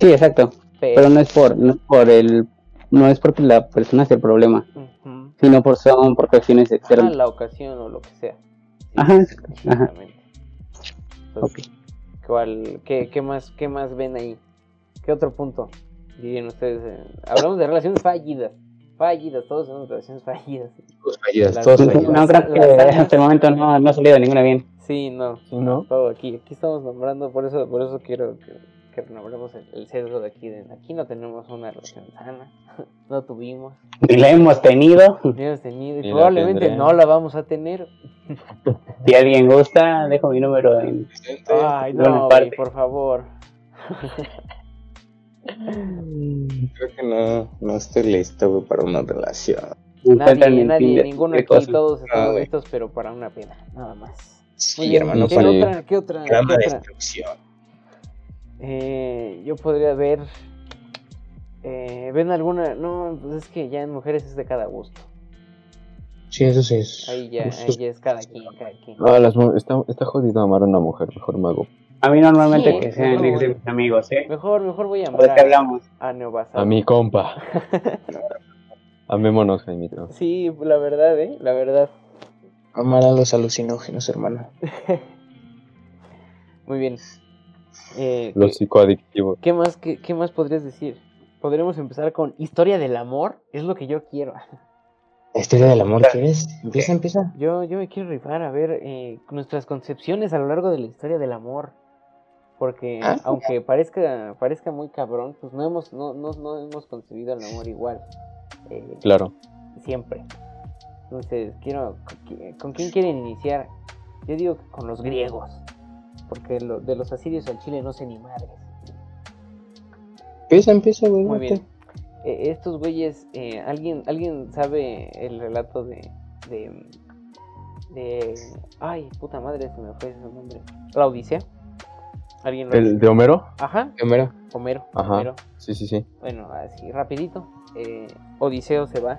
Sí, exacto. Pero, Pero no es por, no es por el, no es porque la persona sea el problema, sino por son por cuestiones Ajá, externas. la ocasión o lo que sea. Sí, Ajá, ajá. exactamente. Entonces, ¿cuál, qué, qué más, ¿Qué más ven ahí? ¿Qué otro punto dirían ustedes? eh? Hablamos de relaciones fallidas. Fallidas, todos son relaciones fallidas. Todos fallidas, Las- todos las- fallidas. No creo que hasta el momento no, no ha salido ninguna bien. Sí, no. ¿Sí, no? Todo aquí, aquí estamos nombrando, por eso, por eso quiero que, que renombremos el, el sesgo de aquí. De, aquí no tenemos una relación sana, no tuvimos, Ni la hemos tenido. ni hemos tenido y la probablemente no la vamos a tener. Si alguien gusta, dejo mi número en... Ay, no, güey, por favor. Creo que no, no estoy listo, güey, para una relación. Nadie, nadie, ninguno aquí, todos Ah, estamos listos, pero para una pena, nada más. Sí, hermano, ¿qué para otra? ¿Qué otra? gran qué otra? destrucción. Eh, yo podría ver. Eh, ¿Ven alguna? No, pues es que ya en mujeres es de cada gusto. Sí, eso sí es. Ahí ya, ahí es- ya es cada quien, cada quien. Las está, está jodido amar a una mujer, mejor me hago. A mí normalmente Sí, que sean no, ex de mis amigos, ¿eh? Mejor, mejor voy a ¿De llamar qué a, hablamos? a Neobasado. A mi compa. Amémonos, Jaimito. Sí, la verdad, ¿eh? La verdad. Amar a los alucinógenos, hermano. Muy bien. Eh, Los ¿qué, psicoadictivos. qué más, qué, qué más podrías decir? Podríamos empezar con historia del amor. Es lo que yo quiero. ¿La historia del amor quieres? Empieza, empieza. Yo, yo me quiero rifar a ver eh, nuestras concepciones a lo largo de la historia del amor. Porque Ah. aunque parezca, parezca muy cabrón, pues no hemos, no, no, no hemos concebido el amor igual. eh, Claro. siempre. Entonces, quiero. ¿con qui- ¿Con quién quieren iniciar? Yo digo que con los griegos. Porque lo- de los asirios al Chile no sé ni madres. Empieza, empieza, güey. Muy bien. Eh, estos güeyes, eh, ¿alguien, ¿alguien sabe el relato de, de. de. Ay, puta madre, se me fue ese nombre. La Odisea. ¿Alguien lo ¿El de Homero? Ajá, Primero. Homero. Ajá. Homero. Sí, sí, sí. Bueno, así, rapidito. eh, Odiseo se va.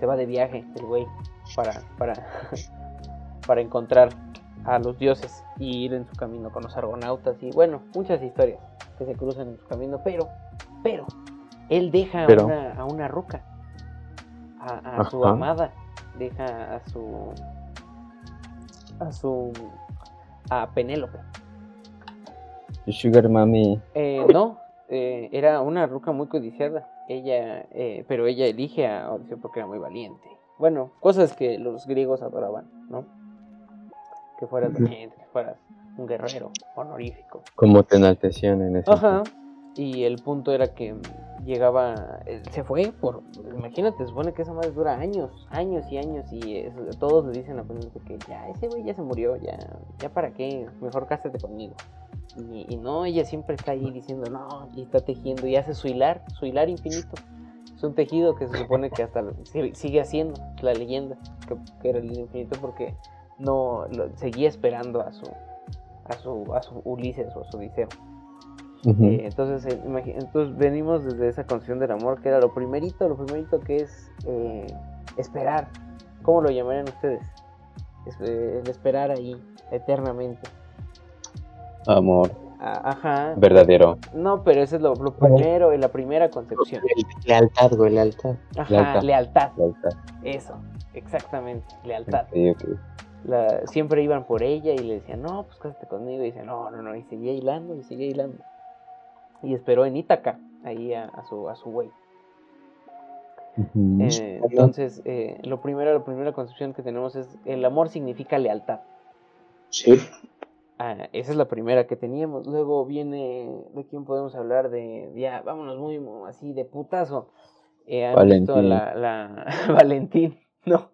Se va de viaje, el güey, para, para, para encontrar a los dioses y ir en su camino con los argonautas y bueno, muchas historias que se cruzan en su camino, pero, pero, él deja Pero. A, una, a una ruca, a, a su amada, deja a su, a su, a Penélope. Sugar Mami. Eh, no, eh, era una ruca muy codiciada. Ella, eh, pero ella elige a Odiseo porque era muy valiente. Bueno, cosas que los griegos adoraban, ¿no? Que fueras valiente, que fueras un guerrero honorífico. Como te enaltecían en ese. Ajá. Y el punto era que llegaba, eh, se fue por, imagínate, supone que esa madre dura años, años y años y es- todos le dicen a Penélope que ya, ese güey ya se murió, ya, ya para qué, mejor cásate conmigo. Y, y no, ella siempre está ahí diciendo no, y está tejiendo y hace su hilar, su hilar infinito. Es un tejido que se supone que hasta sigue haciendo, la leyenda, que, que era el infinito porque no, lo- seguía esperando a su, a su, a su Ulises o a su Odiseo. Eh, entonces, eh, entonces venimos desde esa concepción del amor, que era lo primerito, lo primerito que es eh, esperar. ¿Cómo lo llamarían ustedes? Es- eh, el esperar ahí, eternamente. Amor. a- ajá. Verdadero. No, pero ese es lo, lo primero, la primera concepción. Lealtad, güey, lealtad. Ajá, Lealtad. lealtad. Lealtad. Eso, exactamente, lealtad. La, siempre iban por ella y le decían, no, pues cásate conmigo. Y dice, no, no, no. Y seguía hilando y seguía hilando. Y esperó en Ítaca, ahí a, a su, a su güey. Eh, entonces, eh, lo primero, la primera concepción que tenemos es, el amor significa lealtad. Sí. Ah, esa es la primera que teníamos. Luego viene, ¿de quién podemos hablar? De, ya, vámonos muy, así, de putazo. Eh, ¿han visto Valentín. la, la Valentín? No.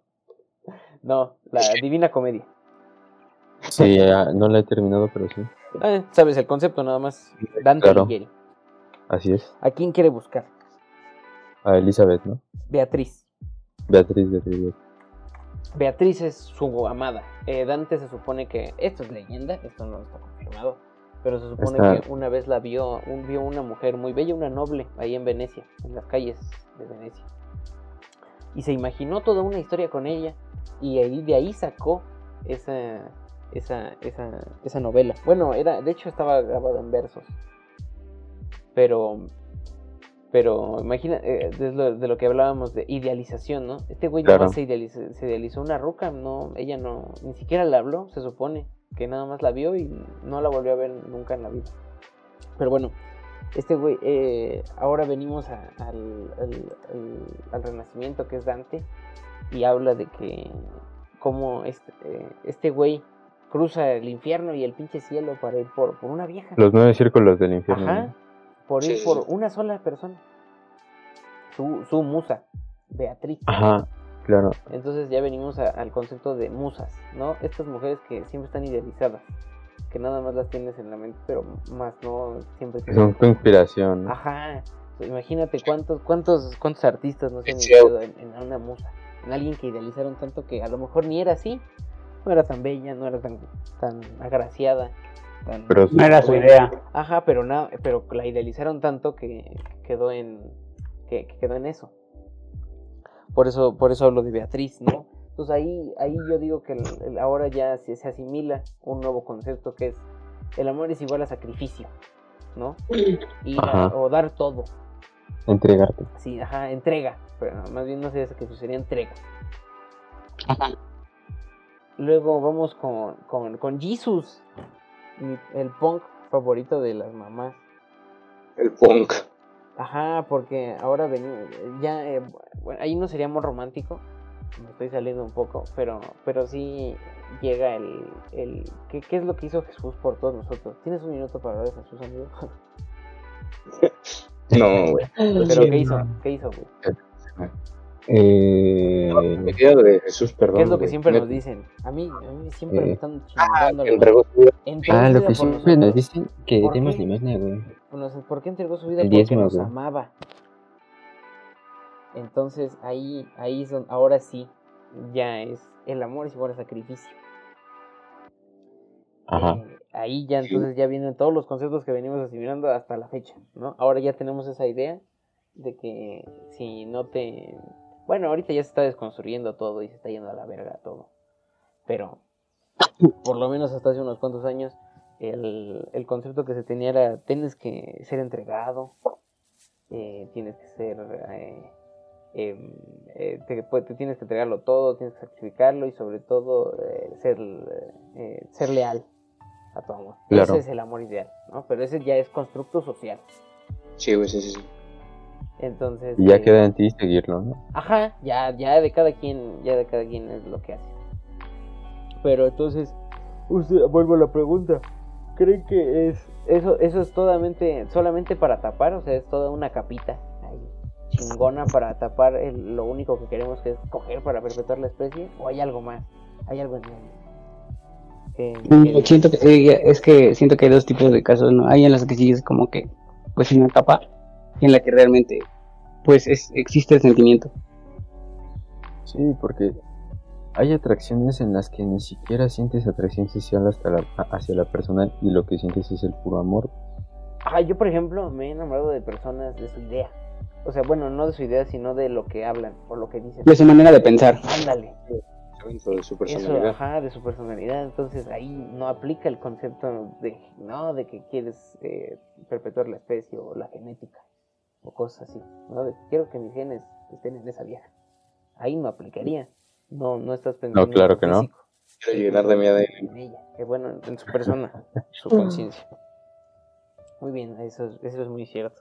No, la Divina Comedia. Sí, ya, no la he terminado, pero sí. Ah, Sabes el concepto nada más. Dante Claro. Así es. ¿A quién quiere buscar? A Elizabeth, ¿no? Beatriz. Beatriz, Beatriz. Beatriz. Beatriz es su amada. Eh, Dante se supone que, esto es leyenda, esto no está confirmado, pero se supone Está- que una vez la vio, un- vio una mujer muy bella, una noble, ahí en Venecia, en las calles de Venecia. Y se imaginó toda una historia con ella y ahí de ahí sacó esa, esa, esa, esa novela. Bueno, era, de hecho estaba grabado en versos. Pero pero imagina, eh, de, lo, de lo que hablábamos de idealización, ¿no? Este güey Claro. se idealizó, se idealizó una ruca, no, ella no, ni siquiera le habló, se supone, que nada más la vio y no la volvió a ver nunca en la vida. Pero bueno, este güey, eh, ahora venimos a- al, al- al- al renacimiento que es Dante y habla de que como este, eh, este güey cruza el infierno y el pinche cielo para ir por, por una vieja. Los nueve círculos del infierno. Ajá. Por ir Sí, por sí. una sola persona. Su, su musa, Beatriz. Ajá, claro. Entonces ya venimos a- al concepto de musas, ¿no? Estas mujeres que siempre están idealizadas, que nada más las tienes en la mente, pero más no siempre tu inspiración. ¿no? Ajá. Imagínate cuántos, cuántos, cuántos artistas no se han Sí. inspirado en, en una musa, en alguien que idealizaron tanto que a lo mejor ni era así, no era tan bella, no era tan, tan agraciada, tan Pero No era su idea. Ajá, pero nada, pero la idealizaron tanto que quedó en que, que quedó en eso. Por eso, por eso hablo de Beatriz, ¿no? Entonces ahí, ahí yo digo que el- el- ahora ya se, se asimila un nuevo concepto que es el amor es igual a sacrificio, ¿no? A- o dar todo, entregarte. sí, ajá, entrega, pero más bien no sería sacrificio, sería entrega. Ajá. Luego vamos con, con, con Jesus, el punk favorito de las mamás. El punk. Ajá, porque ahora venimos, ya, eh, bueno, ahí no sería amor romántico, me estoy saliendo un poco, pero, pero sí llega el, el ¿qué, qué es lo que hizo Jesús por todos nosotros? ¿Tienes un minuto para hablar de Jesús, amigo? No, güey. pero ¿qué hizo? ¿Qué hizo, güey? Eh, Me quedo de Jesús, perdón. ¿Qué es lo que siempre Me- nos dicen? A mí, a mí siempre me Eh. están Ah, chingando que la entregó su vida. Ah, lo que siempre nos dicen que ¿Por demos limosna, güey. ¿Por qué entregó su vida? El Porque diezmo, nos güey. amaba. Entonces ahí, ahí son, ahora sí, ya es, el amor es igual a sacrificio. Ajá. Eh, ahí ya entonces ya vienen todos los conceptos que venimos asimilando hasta la fecha, ¿no? Ahora ya tenemos esa idea de que si no te... Bueno, ahorita ya se está desconstruyendo todo y se está yendo a la verga todo. Pero por lo menos hasta hace unos cuantos años el, el concepto que se tenía era tienes que ser entregado, eh, tienes que ser... eh, em, eh, te, pues, te tienes que entregarlo todo, tienes que sacrificarlo y sobre todo eh, ser, eh, ser leal a tu amor. Claro. Ese es el amor ideal, ¿no? Pero ese ya es constructo social. Sí, güey, sí, sí, sí. Entonces. Y ya eh, queda en ti seguirlo, ¿no? Ajá, ya, ya de cada quien, ya de cada quien es lo que hace. Pero entonces, usted, vuelvo a la pregunta. ¿Creen que es eso, eso es totalmente, solamente para tapar? O sea, es toda una capita ahí, chingona para tapar el- lo único que queremos que es coger para perpetuar la especie, o hay algo más, hay algo en medio. Que- Mm, Siento que, eh, es que siento que hay dos tipos de casos, ¿no? Hay en las que sí es como que, pues una capa, en la que realmente, pues es, existe el sentimiento. Sí, porque hay atracciones en las que ni siquiera sientes atracción social hasta la, hacia la persona y lo que sientes es el puro amor. Ah, yo por ejemplo me he enamorado de personas de su idea. O sea, bueno, no de su idea, sino de lo que hablan o lo que dicen. De su manera de pensar. Ándale. de su eso, personalidad. ajá, de su personalidad. Entonces ahí no aplica el concepto de, no, de que quieres eh, perpetuar la especie o la genética o cosas así, ¿no? De quiero que mis genes estén en esa vieja. Ahí no aplicaría. No, no estás pensando en claro tu que no. Quiero llenar de mi ADN. en ella, que bueno, en su persona, su conciencia. Muy bien, eso, es- eso es muy cierto.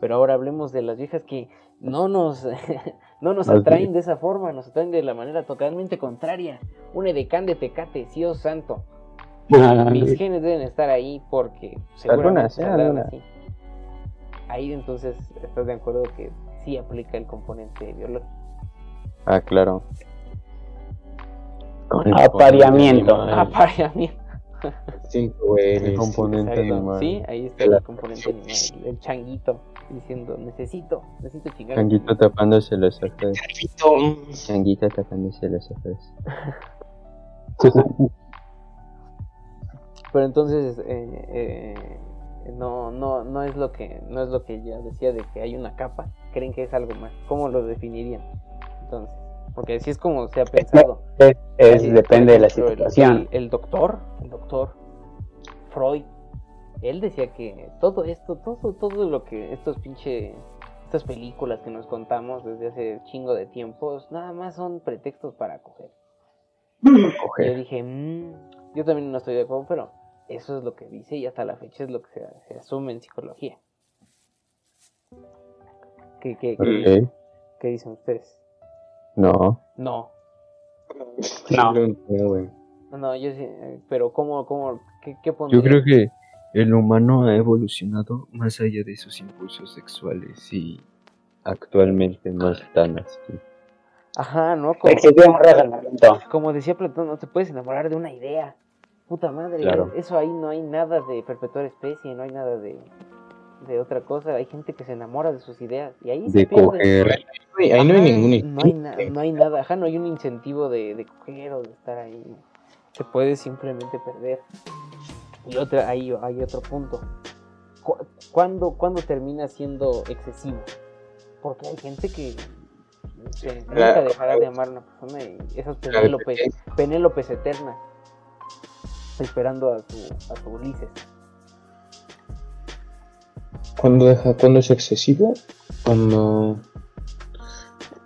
Pero ahora hablemos de las viejas que no nos, no nos atraen de esa forma, nos atraen de la manera totalmente contraria. Un edecán de tecate, Dios santo. Ah, Mis genes deben estar ahí porque seguramente Algunas, sí, saldrán algunas. así. Ahí entonces estás de acuerdo que sí aplica el componente biológico. Ah, claro. Con el Apareamiento. animal. Apareamiento. Instinto, güey, El el componente animal. Sí, ahí está el componente animal. El, el changuito diciendo, necesito, necesito chingar. Changuito tapándose los ojos. Changuito tapándose los ojos. Pero entonces eh, eh, no, no, no es lo que no es lo que ya decía de que hay una capa. Creen que es algo más. ¿Cómo lo definirían? Entonces, porque así es como se ha pensado. es, es- Así, depende de la situación. El, el doctor, el doctor Freud, él decía que todo esto, todo, todo lo que estos pinche, estas películas que nos contamos desde hace chingo de tiempos, nada más son pretextos para coger. Yo dije, "Mm, yo también no estoy de acuerdo, pero eso es lo que dice y hasta la fecha es lo que se, se asume en psicología. ¿Qué, qué, qué dicen? Ok. ¿Qué dicen ustedes? No. No, No. No, yo sí, pero ¿cómo, cómo, qué, qué Yo pondrían? creo que el humano ha evolucionado más allá de sus impulsos sexuales y actualmente no están así. Ajá, ¿no? Como, como decía Platón, no te puedes enamorar de una idea. Puta madre, Claro. eso ahí no hay nada de perpetuar especie, no hay nada de, de otra cosa. Hay gente que se enamora de sus ideas y ahí se De pierde. coger. Ahí no hay ningún no hay, na- no hay nada, ajá, no hay un incentivo de, de coger o de estar ahí. Se puede simplemente perder. Y otra, ahí hay otro punto. Cu- ¿Cuándo, cuándo termina siendo excesivo? Porque hay gente que nunca dejará de amar a una persona y esas Penélopes, Penélopes eternas esperando a su, a su Ulises. ¿Cuándo deja, cuándo es excesivo? Cuando,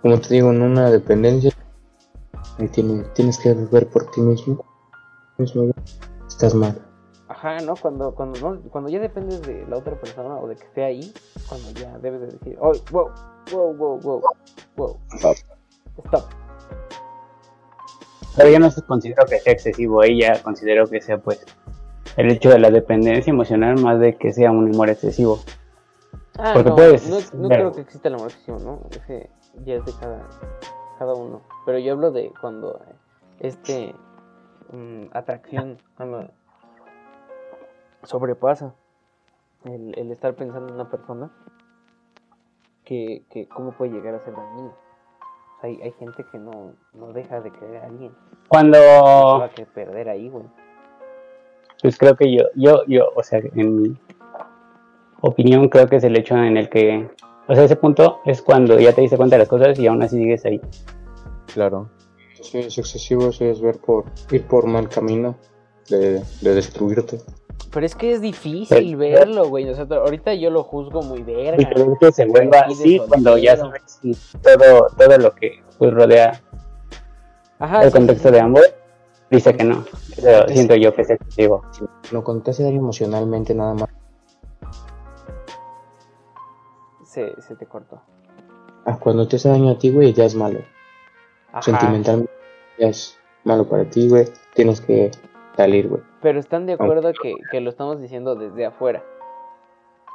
como te digo, en una dependencia, ahí tienes, tienes que ver por ti mismo, mismo, estás mal. Ajá, ¿no? Cuando, cuando, no, cuando ya dependes de la otra persona o de que esté ahí, cuando ya debes de decir, oh, wow, wow, wow, wow, wow, Stop. Pero yo no considero que sea excesivo, ella considero que sea pues el hecho de la dependencia emocional más de que sea un amor excesivo. Ah, Porque no, puedes no, creo que exista el amor excesivo, ¿no? Ese ya es de cada, cada uno. Pero yo hablo de cuando eh, este mm, atracción cuando sobrepasa el, el estar pensando en una persona que, que cómo puede llegar a ser dañino. Hay, hay gente que no, no deja de querer a alguien. Cuando Va que perder ahí, güey. pues creo que yo, yo, yo, o sea, en mi opinión creo que es el hecho en el que, o sea, ese punto es cuando ya te diste cuenta de las cosas y aún así sigues ahí. Claro. Si es excesivo, eso es ver por, ir por mal camino de, de destruirte. Pero es que es difícil Pero- verlo, güey. O sea, ahorita yo lo juzgo muy Y verga. creo que se vuelva así cuando ya sabes todo, todo lo que pues, rodea Ajá, el sí, contexto sí, de ambos, dice que no. Pero siento yo que es excesivo. Lo contaste daño emocionalmente nada más. Se, se te cortó. Ah, cuando te hace daño a ti, güey, ya es malo. Ajá. Sentimentalmente ya es malo para ti, güey. Tienes que salir, güey. Pero están de acuerdo que, que lo estamos diciendo desde afuera.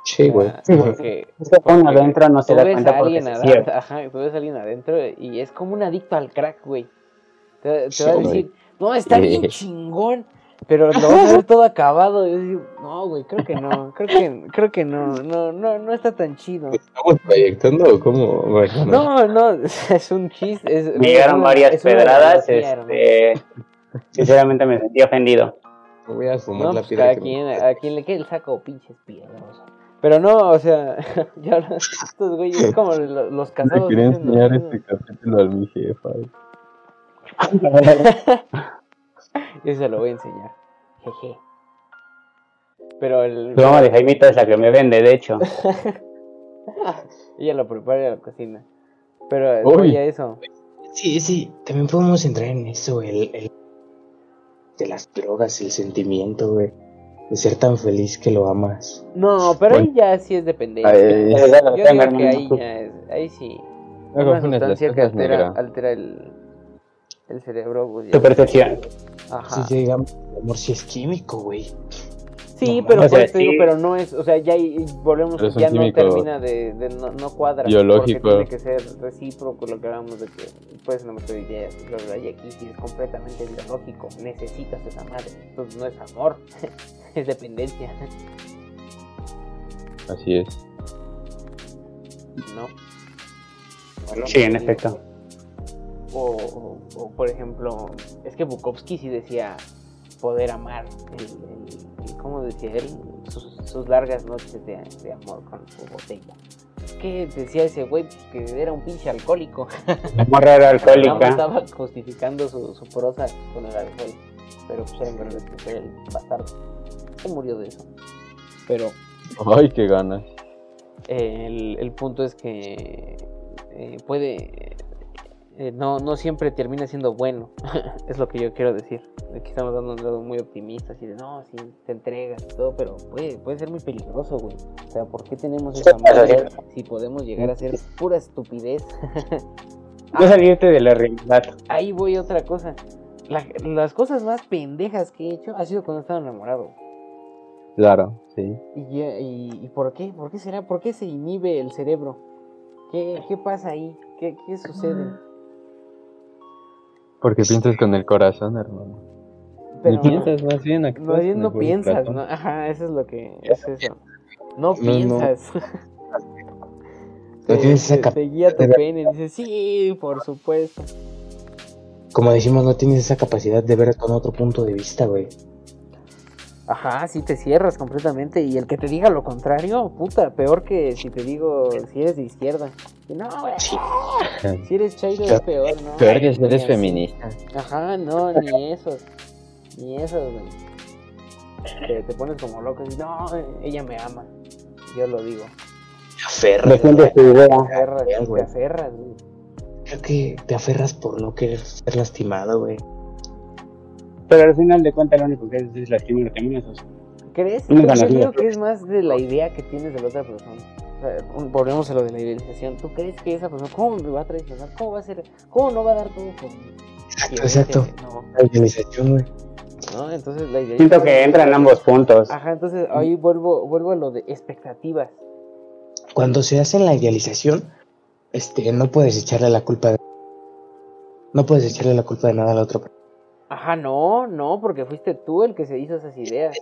Sí, güey. porque Es que uno Porque adentro no se tú da ves cuenta a porque alguien adentro, ajá, tú ves a alguien adentro y es como un adicto al crack, güey. Te, te Sí, va a decir, no, está bien chingón, pero lo vas a ver todo acabado. Y yo digo, no, güey, creo que no, creo que, creo que no, no, no, no está tan chido. ¿Estamos proyectando o cómo? Bueno, No, no, es un chiste. Es, llegaron una- varias es pedradas, este, sinceramente me sentí ofendido. Voy a fumar No, la pues piedra. cada que me- quien, a quien le quede el saco, pinches piedras. Pero no, o sea, ya estos güeyes es como lo- los Le casados. quería dicen, enseñar "No, este capítulo a mi jefa. Yo se lo voy a enseñar. Jeje. Pero el. Tu mamá de Jaimito es la que me vende, de hecho. Ella lo prepara en la cocina. Pero a eso. Sí, sí, también podemos entrar en eso, el, el de las drogas, el sentimiento, güey. De ser tan feliz que lo amas. No, pero ahí ya sí es dependencia. Ay, Yo digo que hermano. ahí ya es. Ahí sí. No Una sustancia que altera, altera el, el cerebro. Pues, ya. Tu percepción. Ajá. Sí, digamos, el amor sí es químico, güey. Sí, No, pero o sea, por eso te digo, pero no es, o sea, ya volvemos, es ya no termina de, de no, no cuadra. biológico. Porque tiene que ser recíproco lo que hablamos de que puedes no ideas, bla, bla, y aquí sí es completamente biológico, necesitas esa madre, entonces no es amor, es dependencia, Así es. ¿no? Bueno, Sí, en efecto. O, o- o, por ejemplo, es que Bukowski sí decía poder amar, el, el- ¿cómo decía él? Sus, sus largas noches de, de amor con su botella. ¿Qué decía ese güey? Que era un pinche alcohólico. Más alcohólica. estaba justificando su, su prosa con el alcohol. Pero pues era en verdad que fue el bastardo. Se murió de eso. Pero Ay, qué ganas. eh, el, el punto es que eh, puede. Eh, no, no siempre termina siendo bueno. es lo que yo quiero decir. Aquí estamos dando un lado muy optimista. Así de no, sí, te entregas y todo. Pero puede, puede ser muy peligroso, güey. O sea, ¿por qué tenemos esa madre si podemos llegar a ser pura estupidez? No salirte de la realidad. ahí voy a otra cosa. La- las cosas más pendejas que he hecho ha sido cuando estaba enamorado. Claro, sí. ¿Y, y, y por qué? ¿Por qué será? ¿Por qué se inhibe el cerebro? ¿Qué, qué pasa ahí? ¿Qué, qué sucede? Porque piensas con el corazón, hermano. Pero Ni piensas más bien más bien no piensas. ¿no? Ajá, eso es lo que es eso. No no. piensas. No Te- tienes esa te- te guía tu pene y dices, sí, por supuesto. Como decimos, no tienes esa capacidad de ver con otro punto de vista, güey. Ajá, sí te cierras completamente y el que te diga lo contrario, puta, peor que si te digo si eres de izquierda. Y no, güey, Sí. si eres chairo es peor, ¿no? Peor que si Ni eres así. feminista. Ajá, no, ni eso. Ni eso, güey. Te, te pones como loco y dices, no, ella me ama. Yo lo digo. Te aferras. Te aferras, te aferras, güey. Creo que te aferras por no querer ser lastimado, güey. Pero al final de cuentas lo único que es es lastimarte menos. ¿Crees? Una Yo creo que es más de la idea que tienes de la otra persona. O sea, un- volvemos a lo de la idealización. ¿Tú crees que esa persona, cómo me va a traicionar? ¿Cómo va a ser? ¿Cómo no va a dar todo por mí? Exacto, No, La idealización, güey. ¿no? Entonces la idea. Siento que entran ambos puntos. Ajá, entonces ahí vuelvo, vuelvo a lo de expectativas. Cuando se hace la idealización, este, no puedes echarle la culpa de... No puedes echarle la culpa de nada a la otra persona. Ajá, no, no, porque fuiste tú el que se hizo esas ideas.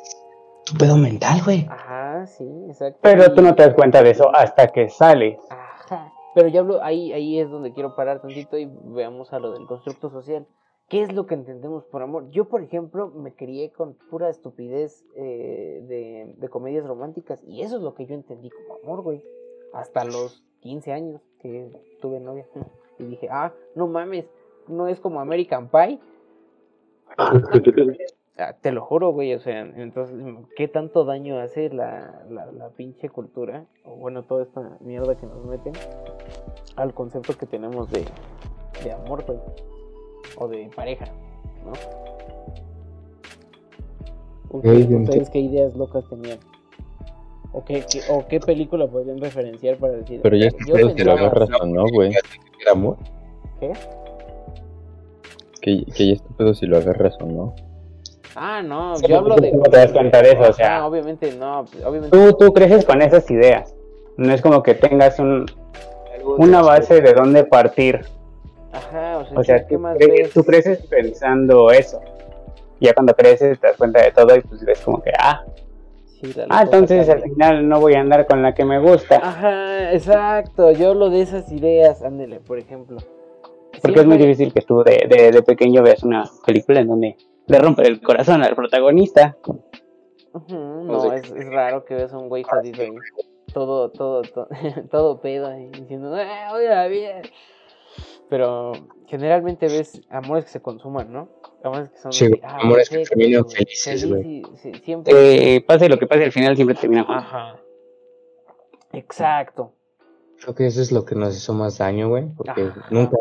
Tu pedo mental, güey. Ajá, sí, exacto. Pero tú no te das cuenta de eso hasta que sales. Ajá. Pero yo hablo, ahí, ahí es donde quiero parar tantito y veamos a lo del constructo social. ¿Qué es lo que entendemos por amor? Yo, por ejemplo, me crié con pura estupidez eh, de, de comedias románticas y eso es lo que yo entendí como amor, güey. Hasta los 15 años que tuve novia. Y dije, ah, no mames, no es como American Pie. Ah, te lo juro, güey, o sea, entonces, ¿qué tanto daño hace la, la, la pinche cultura? O bueno, toda esta mierda que nos meten al concepto que tenemos de, de amor, güey. O de pareja, ¿no? ¿Ustedes, qué ideas locas tenían? ¿O qué, qué- o qué película podrían referenciar para decir? Pero ya yo si lo agarras o no, güey. ¿El amor? ¿Qué? Que, que ya estúpido si lo agarras o no. Ah, no, Sí, yo hablo de... ¿cómo te das cuenta de eso? O sea- Ajá, obviamente no, obviamente... Tú, tú creces con esas ideas. No es como que tengas un, una base de dónde partir. Ajá, o sea, O sea, ¿qué tú, más cre- ves? tú creces pensando eso. Ya cuando creces te das cuenta de todo y pues ves como que, ah, Sí, ah entonces al final no voy a andar con la que me gusta. Ajá, exacto. Yo hablo de esas ideas, ándele, por ejemplo. Porque es muy difícil que tú de, de, de pequeño veas una película en donde le rompe el corazón al protagonista. No, es, es raro que veas a un güey jodido ahí. Todo, todo, todo, todo pedo ahí, diciendo, ¡ah, voy a bien! pero generalmente ves amores que se consuman, ¿no? Amores que son Sí, de, güey, amores que terminan felices, güey. y- sí, siempre. Eh, pase lo que pase, al final siempre termina juntos. Ajá. Exacto. Creo que eso es lo que nos hizo más daño, güey. Porque Ajá. nunca.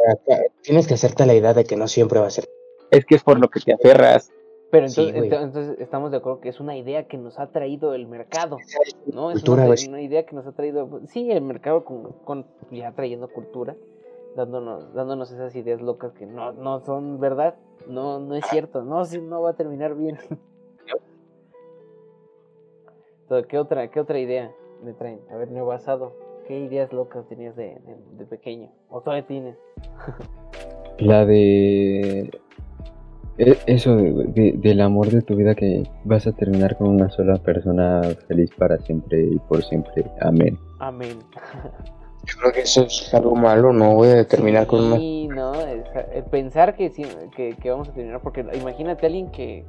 Tienes que hacerte la idea de que no siempre va a ser. Es que es por lo que te aferras. Pero entonces, entonces estamos de acuerdo que es una idea que nos ha traído el mercado, ¿no? Es Cultura, una, güey. una idea que nos ha traído, sí, el mercado con, con- ya trayendo cultura, dándonos, dándonos esas ideas locas que no, no son verdad, no, no es cierto, no, sí, no va a terminar bien. Entonces, ¿qué otra, qué otra idea me traen? A ver, Neo Basado, ¿qué ideas locas tenías de, de, de pequeño? ¿O todavía tienes? La de... e- Eso de- de- del amor de tu vida que vas a terminar con una sola persona feliz para siempre y por siempre. Amén. Amén. Yo creo que eso es algo malo, ¿no? Voy a terminar con una. Sí, no, es- eh, pensar que, sí, que, que vamos a terminar, porque imagínate a alguien que,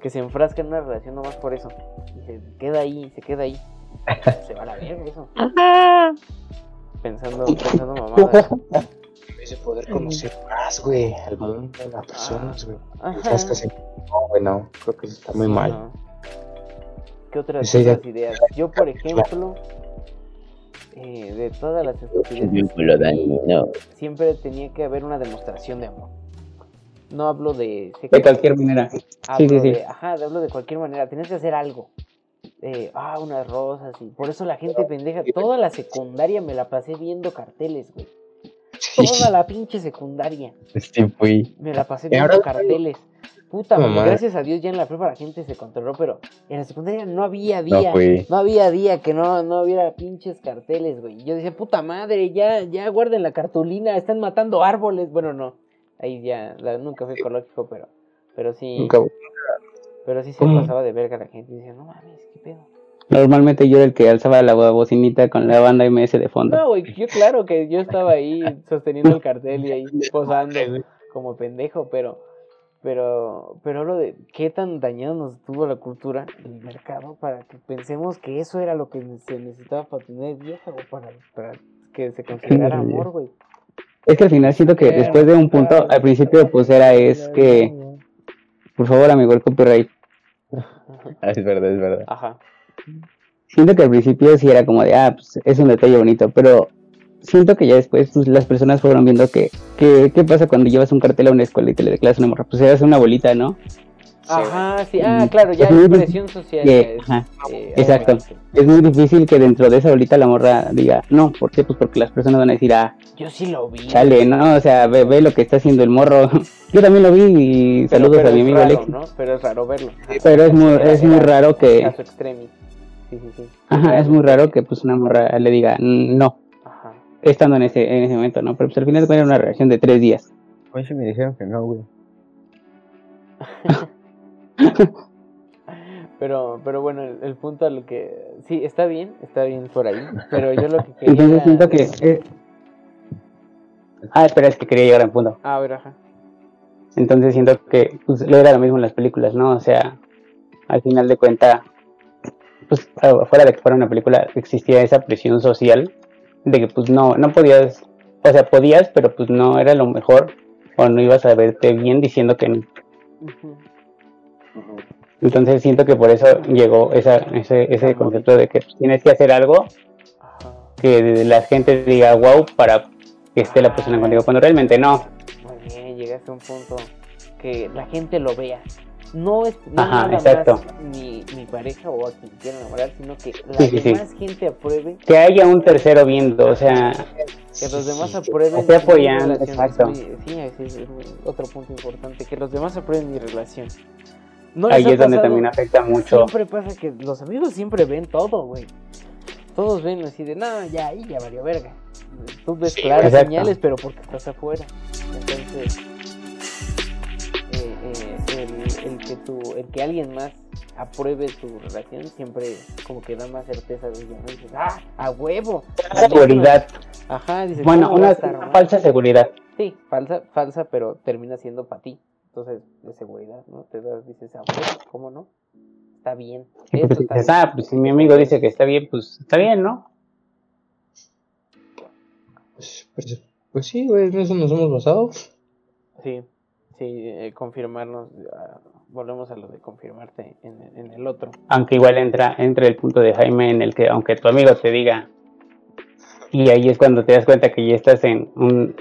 que se enfrasca en una relación nomás por eso, y se queda ahí, se queda ahí, se va a la verga eso. Pensando, pensando mamadas. De poder conocer más, güey, al mundo, a las personas, güey. Enfrascas en- No, güey, no. Creo que eso está muy Sí, mal. no. ¿Qué otras, ideas? Yo, por ejemplo, eh, de todas las estupideces, siempre tenía que haber una demostración de amor. No hablo de De cualquier manera. hablo sí, sí. de, ajá, hablo de cualquier manera. Tienes que hacer algo. Eh, ah, unas rosas y por eso la gente pendeja. Toda la secundaria me la pasé viendo carteles, güey. Toda la pinche secundaria Sí, fui. me la pasé viendo ahora- carteles. Puta, gracias a Dios ya en la prepa la gente se controló, pero en la secundaria no había día. No había día que no, no hubiera pinches carteles, güey. Yo decía, puta madre, ya, ya guarden la cartulina, están matando árboles. Bueno, no. Ahí ya, la- nunca fue ecológico, pero, pero sí, Nunca. Pero sí se ¿Cómo? pasaba de verga la gente. Y decía, no mames, qué pedo. Normalmente yo era el que alzaba la bocinita con la banda MS de fondo. No, güey, yo claro que yo estaba ahí sosteniendo el cartel y ahí posando como pendejo, pero, pero, pero hablo de qué tan dañado nos tuvo la cultura, el mercado, para que pensemos que eso era lo que se necesitaba para tener vieja o para, para que se considerara amor, güey. Es que al final siento que después de un punto, al principio pues era es que, por favor amigo, el copyright. Ah, Es verdad, es verdad. Ajá. Siento que al principio sí era como de, ah, pues es un detalle bonito, pero siento que ya después pues, las personas fueron viendo que, que, ¿qué pasa cuando llevas un cartel a una escuela y te le declaras una morra? Pues hace una bolita, ¿no? Ajá, sí, ah, claro, ya Es presión social. que- es, ajá, eh, exacto. Es muy difícil que dentro de esa bolita la morra diga, no, ¿por qué? Pues porque las personas van a decir, ah, Yo sí lo vi. chale, ¿no? O sea, ve, ve lo que está haciendo el morro. Yo también lo vi y Pero- saludos pero a mi amigo raro, Alex. ¿no? Pero es raro verlo. Pero es muy, es muy raro que, Caso extremis. Sí, sí, sí. ajá, es muy raro que pues una morra le diga, "Mm, no, Ajá. estando en ese, en ese momento, ¿no? Pero pues al final era una reacción de tres días. Hoy sí me dijeron que no, güey. Pero, pero bueno, el, el punto a lo que... Sí, está bien, está bien por ahí, pero yo lo que quería... Entonces siento que... eh, Ah, espera, es que quería llegar al punto. Ah, a ver, ajá. Entonces siento que pues, lo era lo mismo en las películas, ¿no? O sea, al final de cuenta, pues fuera de que fuera una película, existía esa presión social de que pues no, no podías, o sea, podías, pero pues no era lo mejor o no ibas a verte bien diciendo que no. Ujú. Entonces siento que por eso llegó esa, ese, ese concepto de que tienes que hacer algo que la gente diga wow para que esté la persona contigo, cuando realmente no. Muy bien, llegaste a un punto que la gente lo vea. No es no Ajá, exacto. más mi, pareja o a quien quiera enamorar, sino que la Sí, sí, sí. demás gente apruebe, Que haya un tercero viendo, o sea, que los demás aprueben. Esté apoyando, exacto. Sí, sí, sí, es otro punto importante, que los demás aprueben mi relación. No ahí es donde también afecta mucho. Siempre pasa que los amigos siempre ven todo, güey. Todos ven así de, no, ya ahí ya valió verga. Tú ves Sí, claras exacto. señales, pero porque estás afuera. Entonces, eh, eh, el, el que tu, el que alguien más apruebe tu relación siempre como que da más certeza de ella, ¿no? Dices, ah, a huevo. Seguridad. Ajá, dices, Bueno, ¿cómo va a una mal? falsa seguridad. Sí, falsa, falsa, pero termina siendo para ti. Entonces, de seguridad, ¿no? Te das, dices, ah, bueno, ¿cómo no? Está bien. Y Esto pues está bien. ah, pues si mi amigo dice que está bien, pues está bien, ¿no? Pues, pues, Pues sí, güey, en eso nos hemos basado. Sí, sí, eh, confirmarnos, volvemos a lo de confirmarte en, en el otro. Aunque igual entra, entra el punto de Jaime en el que, aunque tu amigo te diga, y ahí es cuando te das cuenta que ya estás en un,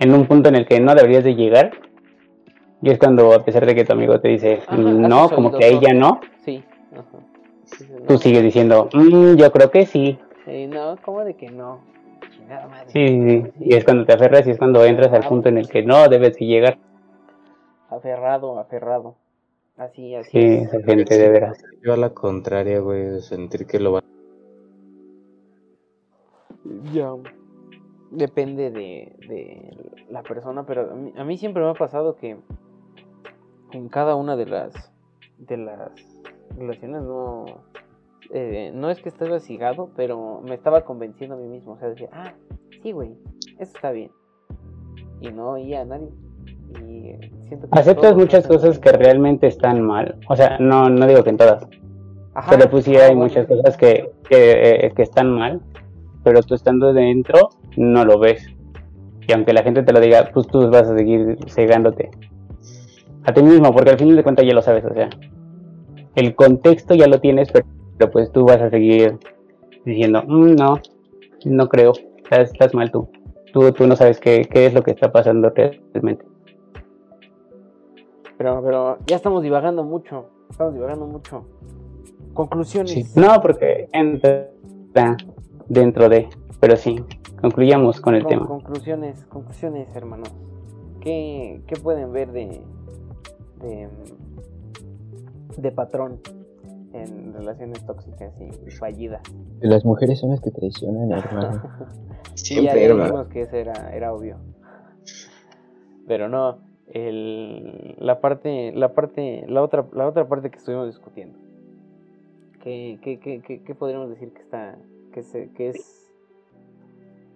en un punto en el que no deberías de llegar, y es cuando, a pesar de que tu amigo te dice, Ajá, no, como que ahí ya no, Sí, ajá. Tú no, sigues diciendo, "Mm, yo creo que sí. eh, no, ¿cómo de que no? Chingada madre. Sí, sí, sí. Y es cuando te aferras y es cuando entras al punto en el que no debes de llegar. Aferrado, aferrado. Así, así. Sí, es. esa gente de veras. Yo a la contraria, güey, de sentir que lo va Ya. Depende de, de la persona, pero a mí, a mí siempre me ha pasado que en cada una de las de las relaciones no eh, no es que estaba cigado, pero me estaba convenciendo a mí mismo, o sea, decía, ah, sí, güey, eso está bien. Y no oía a nadie. Y siento que Aceptas muchas cosas que realmente están mal. O sea, no, no digo que en todas. Ajá, Pero pues sí ah, hay bueno, muchas cosas que, que, eh, que están mal. Pero tú estando dentro, no lo ves. Y aunque la gente te lo diga, pues tú vas a seguir cegándote. A ti mismo, porque al final de cuentas ya lo sabes. O sea, el contexto ya lo tienes, pero, pero pues tú vas a seguir diciendo, "Mm, no, no creo. Estás, estás mal tú. Tú, tú no sabes qué, qué es lo que está pasando realmente. Pero, pero ya estamos divagando mucho. Estamos divagando mucho. Conclusiones. Sí. No, porque entra dentro de. Pero sí, concluyamos con el Con- tema. Conclusiones, conclusiones, hermanos. ¿Qué, qué pueden ver de, de, de patrón en relaciones tóxicas y fallidas? Las mujeres son las que traicionan, hermano. ya Siempre, hermano. dijimos que eso era, era obvio. Pero no, el, la parte, la parte, la otra, la otra parte que estuvimos discutiendo. ¿Qué, qué, qué, qué, qué podríamos decir que está, que, se, que es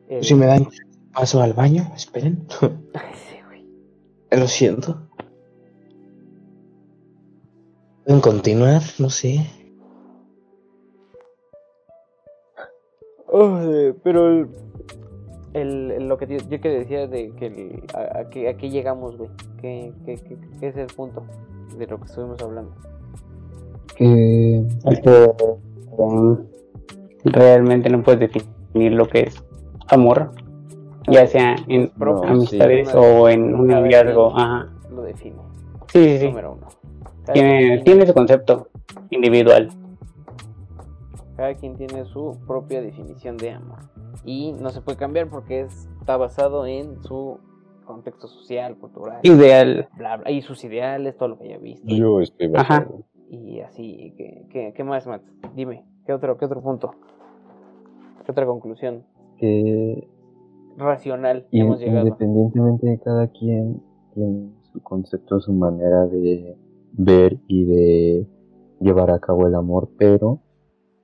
el- Si me dan paso al baño, esperen. Ay, sí, güey. Lo siento. ¿Pueden continuar? No sé. Oh, pero el, el- el- lo que yo, yo que decía de que el- a, a qué, a qué llegamos, güey. ¿Qué, qué, qué, qué es el punto de lo que estuvimos hablando? Que Es que um, realmente no puedes definir lo que es amor, ya sea en amistades sí. o en un noviazgo. Ajá. Lo define. Sí, sí, sí. Número uno. Tiene, tiene su concepto individual. Cada quien tiene su propia definición de amor. Y no se puede cambiar porque es- está basado en su contexto social, cultural, Ideal. bla, bla, y sus ideales, todo lo que haya visto. yo estoy basado. Y así, ¿qué, qué, qué más, Matt? Dime, ¿qué otro, ¿qué otro punto? ¿Qué otra conclusión Que racional in- hemos llegado? independientemente de cada quien tiene su concepto, su manera de ver y de llevar a cabo el amor, pero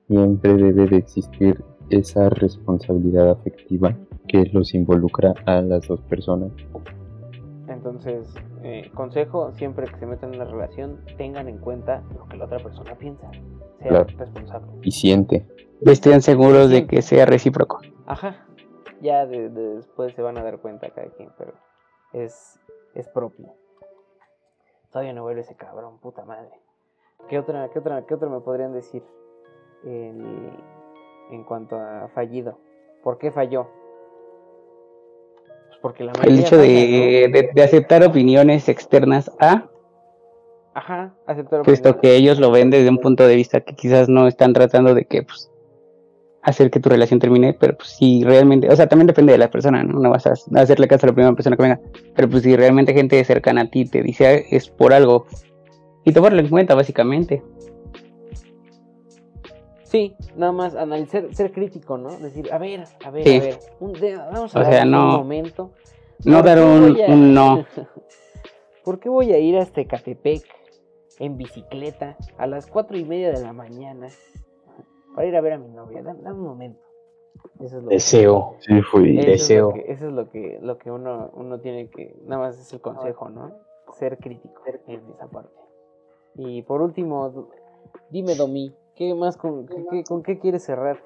siempre debe de existir esa responsabilidad afectiva que los involucra a las dos personas. Entonces, eh, consejo, siempre que se metan en una relación, tengan en cuenta lo que la otra persona piensa. Sean Claro. responsables. Y siente. Estén seguros de que sea recíproco. Ajá. Ya de- de- después se van a dar cuenta cada quien, pero es, es propio. Todavía no vuelve ese cabrón, puta madre. ¿Qué otra, qué otra, qué otra me podrían decir El- en cuanto a fallido? ¿Por qué falló? Pues porque la El hecho falla, de, ¿no? de- de aceptar opiniones externas a, Ajá, aceptar puesto opiniones. que ellos lo ven desde un punto de vista que quizás no están tratando de que pues, hacer que tu relación termine, pero pues si realmente, o sea, también depende de la persona, ¿no? No vas a hacerle caso a la primera persona que venga, pero pues si realmente gente cercana a ti te dice "Ah, es por algo, y tomarlo en cuenta básicamente. Sí, nada más analizar, ser crítico, ¿no? Decir, a ver, a ver, Sí. a ver, un vamos a O darnos sea, no- un momento. No ¿Por dar un, a- no. ¿Por qué voy a ir hasta Ecatepec en bicicleta a las cuatro y media de la mañana para ir a ver a mi novia? Dame, dame un momento. Eso es lo que- Deseo. Sí, fui. eso es deseo. lo que, eso es lo que, lo que uno, uno tiene que, nada más es el consejo, ¿no? Ser crítico en esa parte. Y por último, dime Domi, ¿qué más con, qué, qué- con qué quieres cerrar?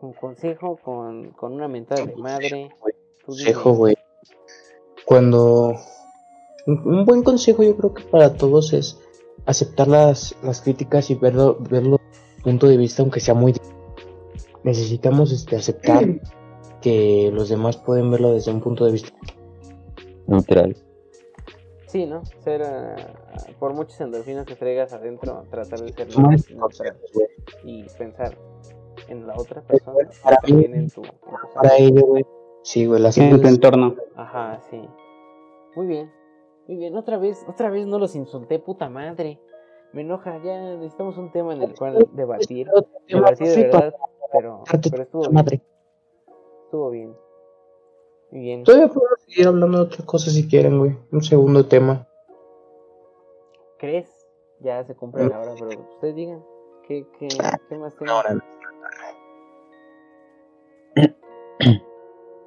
¿Con consejo? ¿Con, con una mentada de madre? consejo, güey. Cuando. Un, un buen consejo, yo creo que para todos es aceptar las, las críticas y verlo, verlo punto de vista, aunque sea muy. Necesitamos este, aceptar que los demás pueden verlo desde un punto de vista Neutral. Sí, ¿no? Ser, ah, por muchas endorfinas que traigas adentro, tratar de ser Más neutral y pensar en la otra persona, Para mí- también en tu, en tu Para ello, güey. Sí, güey, las En tu entorno. Ajá, sí. Muy bien. Muy bien, otra vez, otra vez no los insulté, puta madre. Me enoja, ya necesitamos un tema en el cual debatir. Debatir de verdad, pero, pero estuvo bien, Madre. estuvo bien. Muy bien. Todavía podemos seguir hablando de otras cosas si quieren, güey. Un segundo tema. ¿Crees? Ya se cumple la hora, pero ustedes digan. ¿Qué, qué, qué más tienen? Ahora,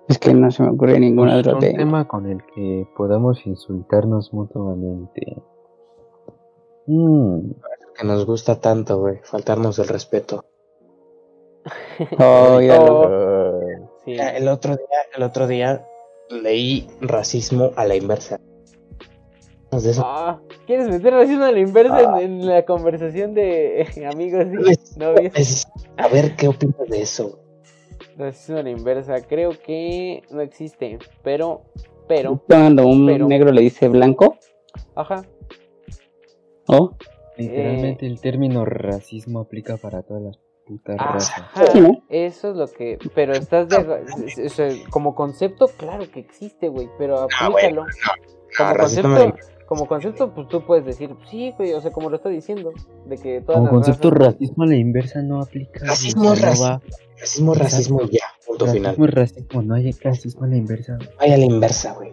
Es que no se me ocurre ningún Pues, otro un tema. tema con el que podamos insultarnos mutuamente. Mm, que nos gusta tanto, güey. Faltarnos el respeto. Oh, sí. Mira, El otro día, el otro día leí racismo a la inversa. De eso. Ah, ¿Quieres meter racismo a la inversa en, en la conversación de amigos y novios? Es- A ver qué opinas de eso. Racismo a la inversa, creo que no existe, pero, pero, Cuando un pero- negro le dice blanco, ajá, ¿oh? literalmente el término racismo aplica para todas las putas razas. eso es lo que, pero estás de, o sea, como concepto, claro que existe, güey, pero aplícalo. Ah, Como racismo a la concepto, como concepto, pues tú puedes decir, sí, güey, o sea, como lo estoy diciendo, de que todas Como las concepto razas- racismo a la inversa no aplica. Racismo racismo. Racismo, racismo ya. Punto final. Racismo racismo, no hay racismo a la inversa. Vaya a la inversa, güey.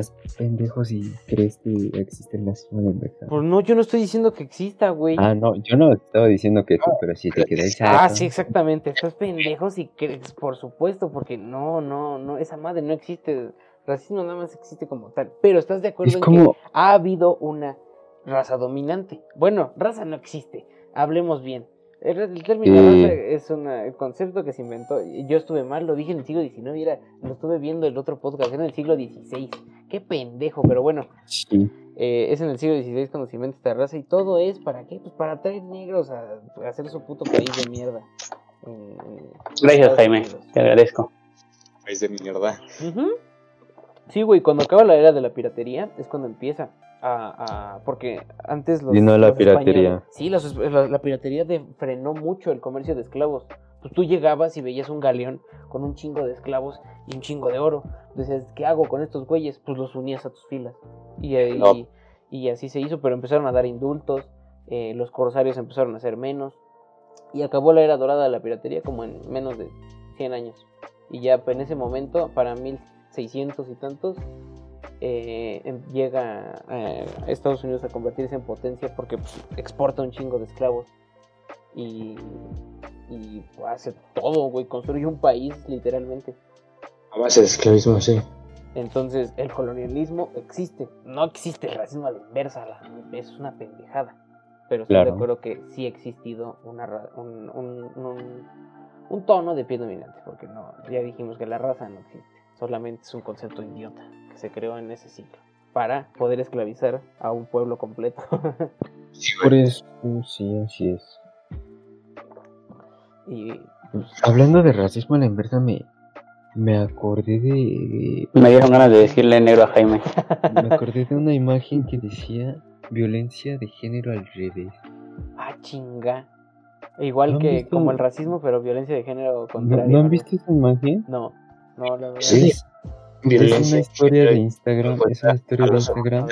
Estás pendejo si crees que existe el racismo a la inversa. Pues no, yo no estoy diciendo que exista, güey. Ah, no, yo no estaba diciendo que tú, pero si te quedé Ah, sí, exactamente. Estás pendejo si crees, por supuesto, porque no, no, no, esa madre no existe. Racismo nada más existe como tal. Pero estás de acuerdo Es en como, que ha habido una raza dominante. Bueno, raza no existe. Hablemos bien. El, el término Eh. raza es una- el concepto que se inventó. Yo estuve mal, lo dije en el siglo XIX y era, lo estuve viendo el otro podcast, era en el siglo XVI. Qué pendejo, pero bueno. sí, Eh, es en el siglo XVI cuando se inventa esta raza y todo es para qué? Pues para traer negros a, a hacer su puto país de mierda. en- en Gracias, Jaime. Te agradezco. Es de mierda. Ujú. Sí, güey, cuando acaba la era de la piratería es cuando empieza a... a- porque antes los... Vino la los piratería. Sí, los- la, la piratería de- frenó mucho el comercio de esclavos. Pues tú llegabas y veías un galeón con un chingo de esclavos y un chingo de oro. Decías, ¿qué hago con estos güeyes? Pues los unías a tus filas. Y, No. y así se hizo, pero empezaron a dar indultos, eh, los corsarios empezaron a ser menos. Y acabó la era dorada de la piratería como en menos de 100 años. Y ya en ese momento, para 1600 y tantos, eh, llega eh, a Estados Unidos a convertirse en potencia porque pues, exporta un chingo de esclavos. Y, y pues, hace todo, güey, construye un país literalmente. A base de esclavismo, sí. Entonces, el colonialismo existe. No existe el racismo a la inversa. la- es una pendejada. Pero estoy de Claro. acuerdo que sí ha existido una, un, un- un- un tono de pie dominante. Porque no, ya dijimos que la raza no existe. Solamente es un concepto idiota se creó en ese siglo. Para poder esclavizar a un pueblo completo. Sí, por eso, sí, así es. y Pues, hablando de racismo a la inversa, me, me acordé de, Me dieron ganas de decirle negro a Jaime. me acordé de una imagen que decía violencia de género al revés. ah, chinga. Igual ¿No que visto? como el racismo, pero violencia de género ¿No, contrario. ¿no han visto esa imagen? No, no, la verdad. Sí. Es, es Violencia. una historia de Instagram, es una historia de Instagram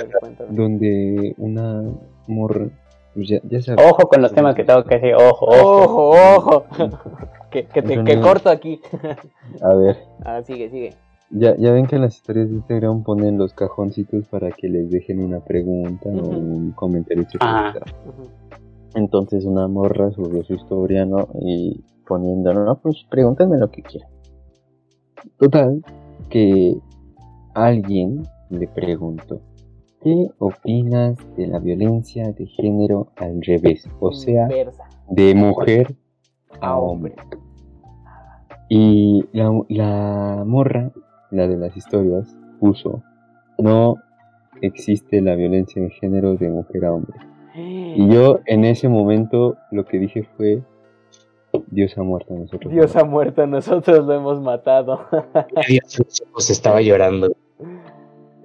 donde una morra, pues ya, ya sabes, Ojo con los temas que tengo que decir. Ojo, ojo. Ojo, ojo. que, que te que corto aquí. a ver, ah, sigue, sigue. ya, ya ven que en las historias de Instagram ponen los cajoncitos para que les dejen una pregunta o un comentario. Ujú. Entonces una morra subió su historia, ¿no? Y poniendo, no, pues pregúntame lo que quieran. Total, que alguien le preguntó, ¿qué opinas de la violencia de género al revés? O sea, de mujer A hombre. Y la, la morra la de las historias, puso, no existe la violencia de género de mujer a hombre. Y yo en ese momento lo que dije fue, Dios ha muerto a nosotros. Dios ha muerto, nosotros lo hemos matado. Pues estaba llorando.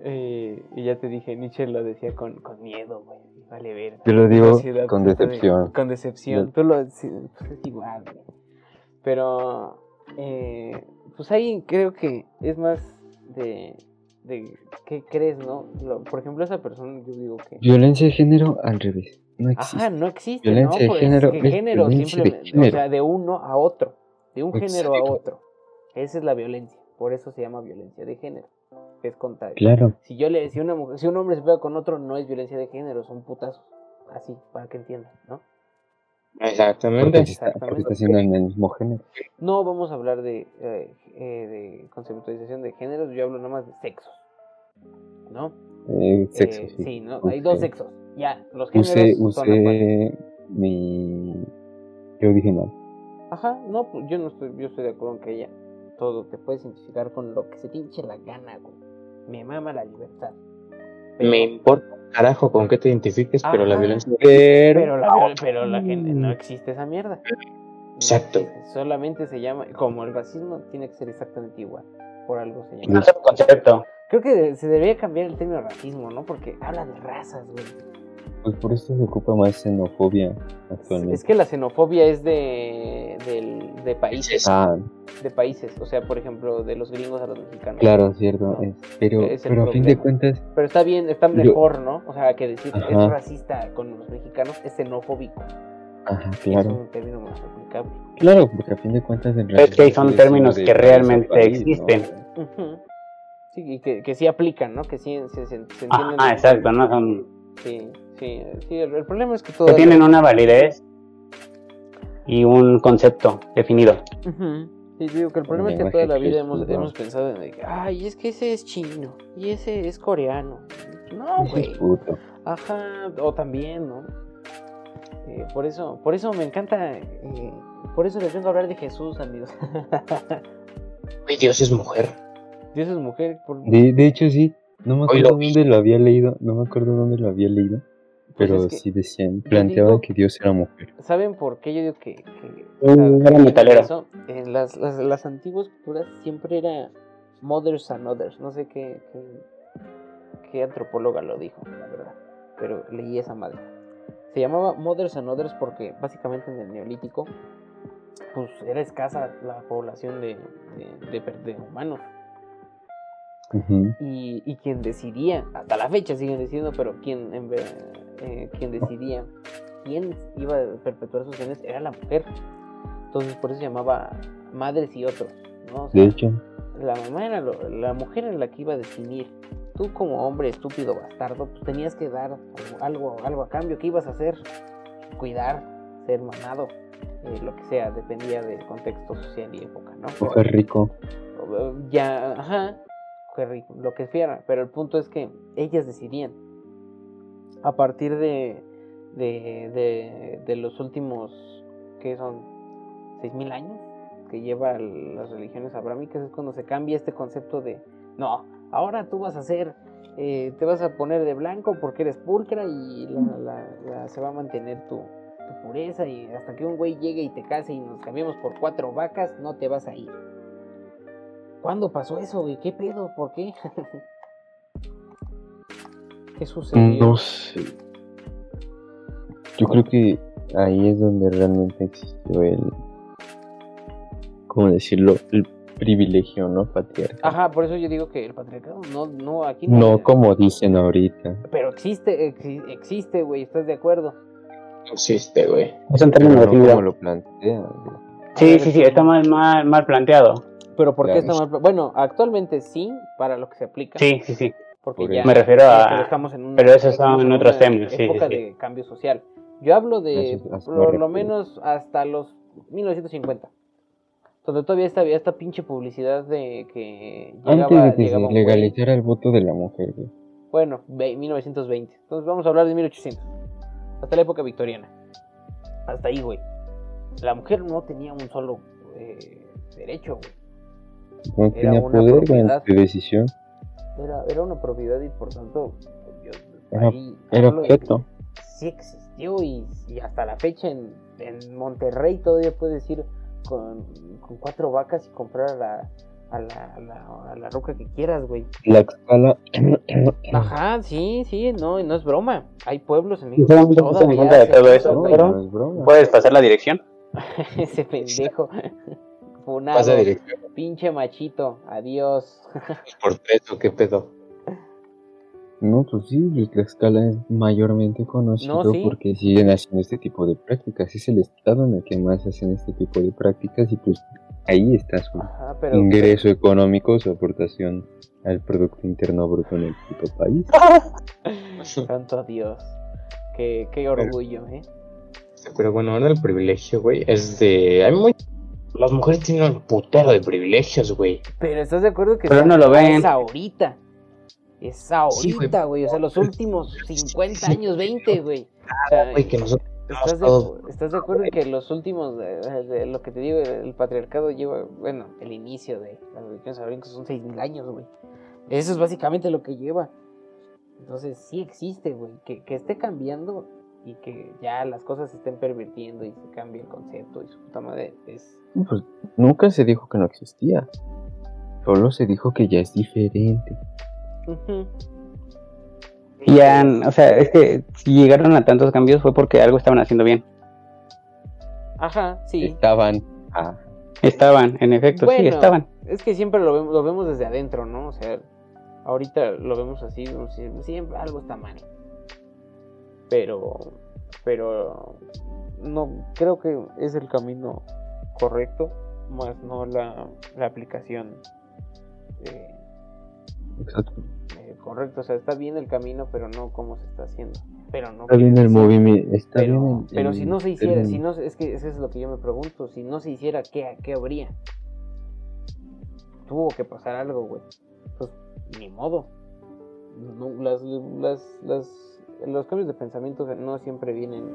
Eh, y ya te dije, Nietzsche lo decía con, con miedo, güey. Vale ver. Yo lo digo ciudad con de- decepción. con decepción. Tú lo sí, pues es igual, güey. Pero, eh, pues ahí creo que es más de, de qué crees, ¿no? Lo- por ejemplo, esa persona, yo digo que. Violencia de género al revés. No existe. Ajá, no existe, Violencia de ¿no? Pues género que es género violencia de simplemente, género. o sea, de uno a otro, de un género a otro. Esa es la violencia, por eso se llama violencia de género. Es contra Claro. Si yo le si una mujer, si un hombre se pega con otro, no es violencia de género, son putazos. Así, para que entiendan, ¿no? Exactamente. Porque, está, Exactamente. porque está siendo en el mismo género. No vamos a hablar de, eh, eh, de conceptualización de géneros, yo hablo nada más de sexos. ¿No? Eh, sexo, Eh, sí. ¿no? Hay dos sexos. Ya, los géneros Usé, son mi. Yo dije mal. Ajá, no, pues yo no estoy, yo estoy de acuerdo en que ella todo te puedes identificar con lo que se te hinche la gana, güey. Me mama la libertad. Pero- Me importa carajo con qué te identifiques, pero la violencia. Pero. Pero la, viol- pero la gente no existe esa mierda. No Exacto. Solamente se llama, como el racismo tiene que ser exactamente igual. Por algo se No llama. es un concepto. Creo que se debería cambiar el término racismo, ¿no? Porque habla de razas, güey. Pues por esto se ocupa más xenofobia actualmente. Es que la xenofobia es de, países. Ah, De países. O sea, por ejemplo, de los gringos a los mexicanos. claro, cierto. es- pero Es a fin de cuentas, Pero está bien, está Yo- mejor, ¿no? O sea, que decir es Ajá. racista con los mexicanos es xenofóbico. ajá, Es claro. un término más aplicable. Claro, porque a fin de cuentas el Es que son términos que realmente país, ¿no? existen. Sí, y que, que sí aplican, ¿no? Que sí se, se, se entienden. Ah, exacto, no son. Sí, sí, sí. El, el problema es que todo. Que tienen una validez y un concepto definido. Ujú. Sí, digo que el problema es que toda la vida hemos, pensado en. Ay, es que ese es chino. Y ese es coreano. No, güey. Ajá, o también, ¿no? Eh, por eso, por eso me encanta, eh, por eso les vengo a hablar de Jesús, amigos. Dios es mujer. Dios es mujer, por... De, de hecho, sí. No me Hoy acuerdo dónde lo había leído. No me acuerdo dónde lo había leído. Pero Pues es que sí decían, planteaban digo- que Dios era mujer. ¿saben por qué yo digo que, que Mm, o sea, era metalero. eso? En las, las, las antiguas culturas siempre era mothers and others, no sé qué, qué, qué antropóloga lo dijo, la verdad, pero leí esa madre. Se llamaba mothers and others porque básicamente en el neolítico pues era escasa la población de, de, de per- de humanos. Y, y quien decidía, hasta la fecha siguen decidiendo, pero quien, en ver- eh, quien decidía quién iba a perpetuar sus genes era la mujer. Entonces por eso se llamaba madres y otros. ¿no? O sea, De hecho, la mamá era lo- la mujer era la que iba a definir. Tú como hombre estúpido bastardo, pues tenías que dar algo, algo a cambio. ¿Qué ibas a hacer? Cuidar, ser mamado, eh, lo que sea, dependía del contexto social y época, ¿no? coger rico. ya, ajá, qué rico, lo que fuera, pero el punto es que ellas decidían. A partir de, de, de, de los últimos, que son? ¿6.000 años? Que lleva las religiones abrámicas, es cuando se cambia este concepto de, no, ahora tú vas a ser, eh, te vas a poner de blanco porque eres pulcra y la- la- la- se va a mantener tu, tu pureza y hasta que un güey llegue y te case y nos cambiemos por cuatro vacas, no te vas a ir. ¿Cuándo pasó eso, güey? ¿Qué pedo? ¿Por qué? ¿Qué sucedió? No sé. Yo creo que ahí es donde realmente existió el. ¿Cómo decirlo? El privilegio, ¿no? Patriarcal. Ajá, por eso yo digo que el patriarcado no, no, aquí no. No como dicen ahorita. Pero existe, exi- existe, güey, ¿estás de acuerdo? Existe, güey. Es un término no definido. como lo plantean. Sí, sí, sí, está mal, mal, mal planteado. Pero ¿por qué Claro. está mal? Bueno, actualmente sí, para lo que se aplica. Sí, sí, sí. Porque Por ya. eso. Me refiero a- Pero estamos en una, pero son estamos en otros términos, sí, época sí. de cambio social. Yo hablo de Eso es por lo menos hasta los 1950. Donde todavía había esta pinche publicidad de que Antes llegaba, de que se legalizara el voto de la mujer, güey. Bueno, ve- 1920. Entonces vamos a hablar de 1800. Hasta la época victoriana. Hasta ahí, güey. La mujer no tenía un solo eh, derecho, güey. No Era tenía una poder propiedad. de decisión. Era, era una propiedad y por tanto, yo- Era- ahí Era objeto. Sí existió y, y hasta la fecha en, en Monterrey todavía puedes ir con, con cuatro vacas y comprar a la, a la, a la, a la roca que quieras, güey. La escala. Ajá, sí, sí, no, no es broma. Hay pueblos en México no se me todavía cuenta de todo eso, pero- no es broma. ¿Puedes pasar la dirección? Ese pendejo. Pasa dirección Pinche machito. Adiós. por tres o qué pedo. No, pues sí, Tlaxcala es mayormente conocido No, sí. porque siguen haciendo este tipo de prácticas. Es el estado en el que más hacen este tipo de prácticas y pues ahí está su Ajá, pero. ingreso económico, su aportación al Producto Interno Bruto en el puto país. Santo Dios. Qué, qué orgullo, ¿eh? Pero bueno, ahora el privilegio, güey, es de... Hay muy... Las mujeres tienen un putero de privilegios, güey. Pero estás de acuerdo que Pero no lo ven. es ahorita. Es Sí, ahorita, güey. O sea, los últimos 50 años, 20, güey. O sea, Güey, que nosotros ¿Estás de, todo... estás de acuerdo en que los últimos, de, de lo que te digo, el patriarcado lleva, bueno, el inicio de las religiones abríncos son seis mil años, güey. Eso es básicamente lo que lleva. Entonces sí existe, güey. Que, que esté cambiando y que ya las cosas se estén pervirtiendo y se cambie el concepto y su puta madre es... Pues nunca se dijo que no existía. Solo se dijo que ya es diferente. Ujú. Y han- o sea, es que si llegaron a tantos cambios fue porque algo estaban haciendo bien. Ajá, sí. Estaban. Ah, Estaban, en efecto, sí, estaban. Es que siempre lo vemos, lo vemos desde adentro, ¿no? O sea, ahorita lo vemos así, siempre algo está mal. Pero, pero no creo que es el camino correcto, más no la, la aplicación eh, exacto. eh, correcta. O sea, está bien el camino, pero no cómo se está haciendo. Pero no Está bien el movimiento. Está pero, bien pero el si no se hiciera, si no, es que eso es lo que yo me pregunto, si no se hiciera, ¿qué, qué habría? Tuvo que pasar algo, güey. Pues ni modo. No, las, las, las- los cambios de pensamiento no siempre vienen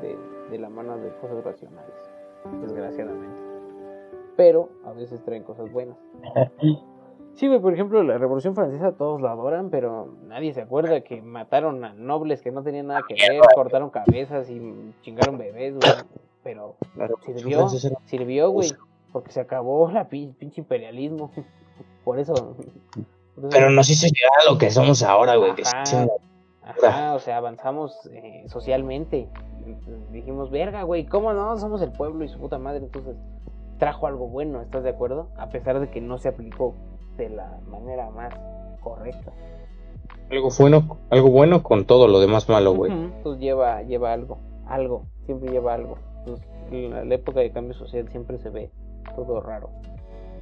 de, de la mano de cosas racionales, desgraciadamente. Pero a veces traen cosas buenas. Sí, güey, por ejemplo, la Revolución Francesa todos la adoran, pero nadie se acuerda que mataron a nobles que no tenían nada que ver, cortaron cabezas y chingaron bebés, güey. Pero sirvió, sirvió, güey, porque se acabó la pin- pinche imperialismo. Por eso. por eso- Pero nos hizo llegar a lo que somos ahora, güey. Que Ajá. o sea, avanzamos eh, socialmente. Dijimos, verga, güey, ¿cómo no? Somos el pueblo y su puta madre. Entonces, trajo algo bueno, ¿estás de acuerdo? A pesar de que no se aplicó de la manera más correcta. algo, bueno, algo bueno con todo lo demás malo, güey. Entonces lleva, lleva algo, algo, siempre lleva algo. Entonces, en la, la época de cambio social siempre se ve todo raro.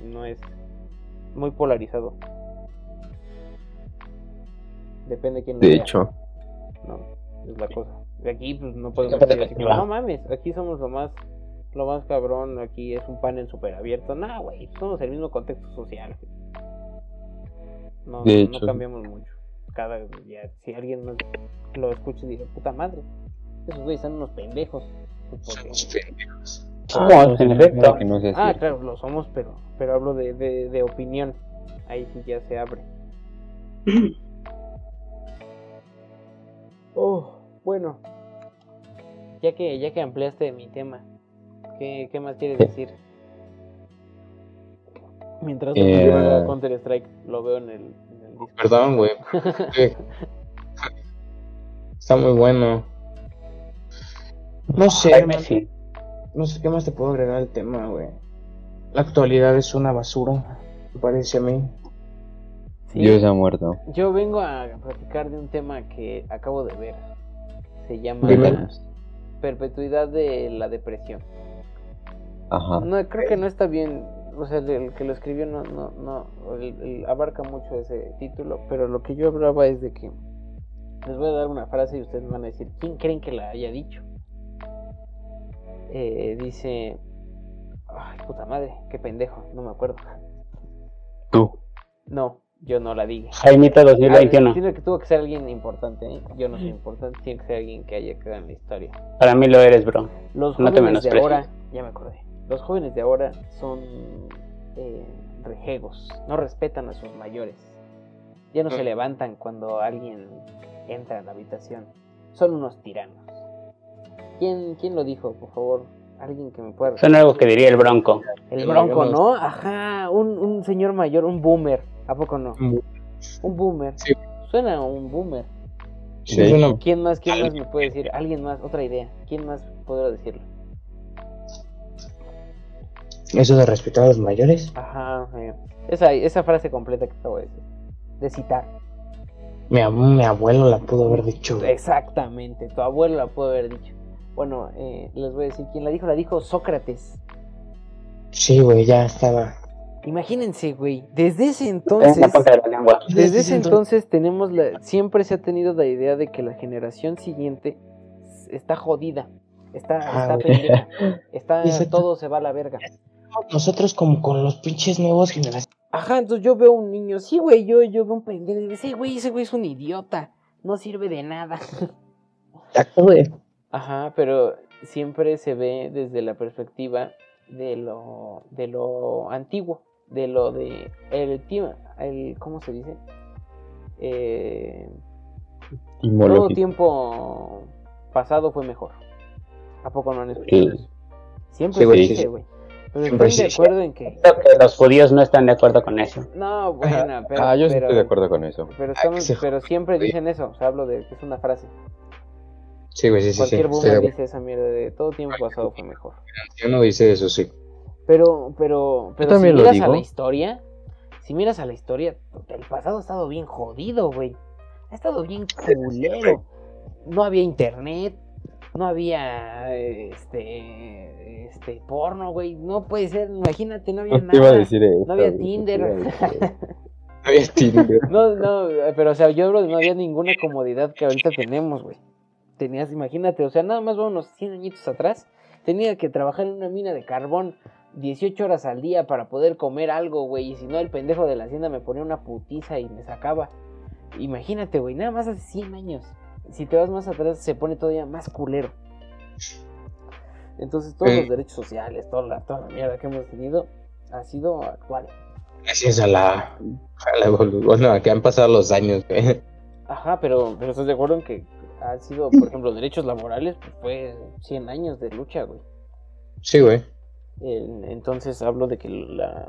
No es muy polarizado. Depende de quién lo De vea. hecho, No, es la cosa. De aquí pues no podemos decir así que como, no mames, aquí somos lo más lo más cabrón, aquí es un panel súper abierto. Nah, güey, somos el mismo contexto social. No, De no- hecho. cambiamos mucho. Cada día, si alguien nos lo escucha y dice, puta madre, esos güeyes son unos pendejos. Pues, porque- Somos pendejos. Somos, en efecto. que no sea Ah, claro, lo somos, pero, pero hablo de, de, de opinión. Ahí sí ya se abre. Oh, bueno. Ya que, ya que ampliaste mi tema, ¿qué, qué más quieres decir? Mientras no Eh, juega Counter Strike, lo veo en el, en el disco. Perdón, güey. Está muy bueno. No sé, sí. no sé qué más te puedo agregar al tema, güey. La actualidad es una basura, me parece a mí. Sí, Dios ha muerto. Yo vengo a platicar de un tema que acabo de ver. Se llama perpetuidad de la depresión. Ajá. No, creo que no está bien. O sea, el, el que lo escribió no, no, no el- el- abarca mucho ese título. Pero lo que yo hablaba es de que les voy a dar una frase y ustedes me van a decir quién creen que la haya dicho. Eh, dice, ay puta madre, qué pendejo, no me acuerdo. Tú. No, yo no la dije. Jaimito Ah, 2021. tiene que tuvo que ser alguien importante. ¿eh? Yo no soy importante, tiene que ser alguien que haya quedado en la historia. Para mí lo eres, bro. Los No te jóvenes de menosprecies. ahora, ya me acordé. Los jóvenes de ahora son eh, rejegos, no respetan a sus mayores. Ya no se Mm. levantan cuando alguien entra en la habitación. Son unos tiranos. ¿Quién, quién lo dijo, por favor? Alguien que me pueda... Son algo que diría el Bronco. El Yo bronco, no- ¿no? Ajá, un, un señor mayor, un boomer. ¿A poco no? Un Un boomer. Sí. Suena a un boomer. Sí, ¿Quién más, quién más me puede decir? ¿Alguien más? Otra idea. ¿Quién más podrá decirlo? Eso de respetar a los mayores. Ajá, eh, esa, esa frase completa que acabo de decir. De citar. Mi, ab- mi abuelo la pudo haber dicho. Exactamente, tu abuelo la pudo haber dicho. Bueno, eh, les voy a decir quién la dijo. La dijo Sócrates. Sí, güey, ya estaba. Imagínense, güey. Desde ese En entonces. de. Desde ese entonces tenemos la, siempre se ha tenido la idea de que la generación siguiente está jodida, está, Ah, está pendeja, está, Exacto. todo se va a la verga. Nosotros como con los pinches nuevos generaciones. Ajá, entonces yo veo un niño, sí, güey, yo, yo veo un pendejo y digo, sí, güey, ese güey es un idiota, no sirve de nada. Exacto, güey. Ajá, pero siempre se ve desde la perspectiva de lo, de lo antiguo, de lo de el tiempo, el, ¿cómo se dice? Eh, todo tiempo pasado fue mejor. ¿A poco no han escuchado Sí. eso? Siempre Sí, se güey, dice, sí, sí. güey. Pero Siempre de sí, sí. acuerdo en que. Los judíos no están de acuerdo con eso. No, buena, pero. ah, yo sí pero, estoy de acuerdo con eso. Pero, Ah, estamos- pero siempre dicen eso. O sea, hablo de que es una frase. Sí, güey, sí, sí. sí. Cualquier Estoy de boomer dice esa mierda de todo tiempo pasado fue mejor. Si uno dice eso, sí. Pero, pero, pero si también miras a la historia, si miras a la historia, el pasado ha estado bien jodido, güey. Ha estado bien culero. No había internet, no había este, este porno, güey. No puede ser, imagínate, no había No te iba a nada. decir eso. No había güey, Tinder. No había Tinder. No, no, pero o sea, yo hablo de no había ninguna comodidad que ahorita tenemos, güey. Tenías, imagínate, o sea, nada más vámonos 100 añitos atrás. Tenía que trabajar en una mina de carbón 18 horas al día para poder comer algo, güey. Y si no, el pendejo de la hacienda me ponía una putiza y me sacaba. Imagínate, güey, nada más hace 100 años. Si te vas más atrás, se pone todavía más culero. Entonces, todos Eh. los derechos sociales, toda la, toda la mierda que hemos tenido, ha sido actual. Gracias a la. A la Bueno, a que han pasado los años, güey. Ajá, pero, pero estás de acuerdo en que han sido, por ejemplo, derechos laborales, pues fue 100 años de lucha, güey. Sí, güey. Entonces hablo de que la,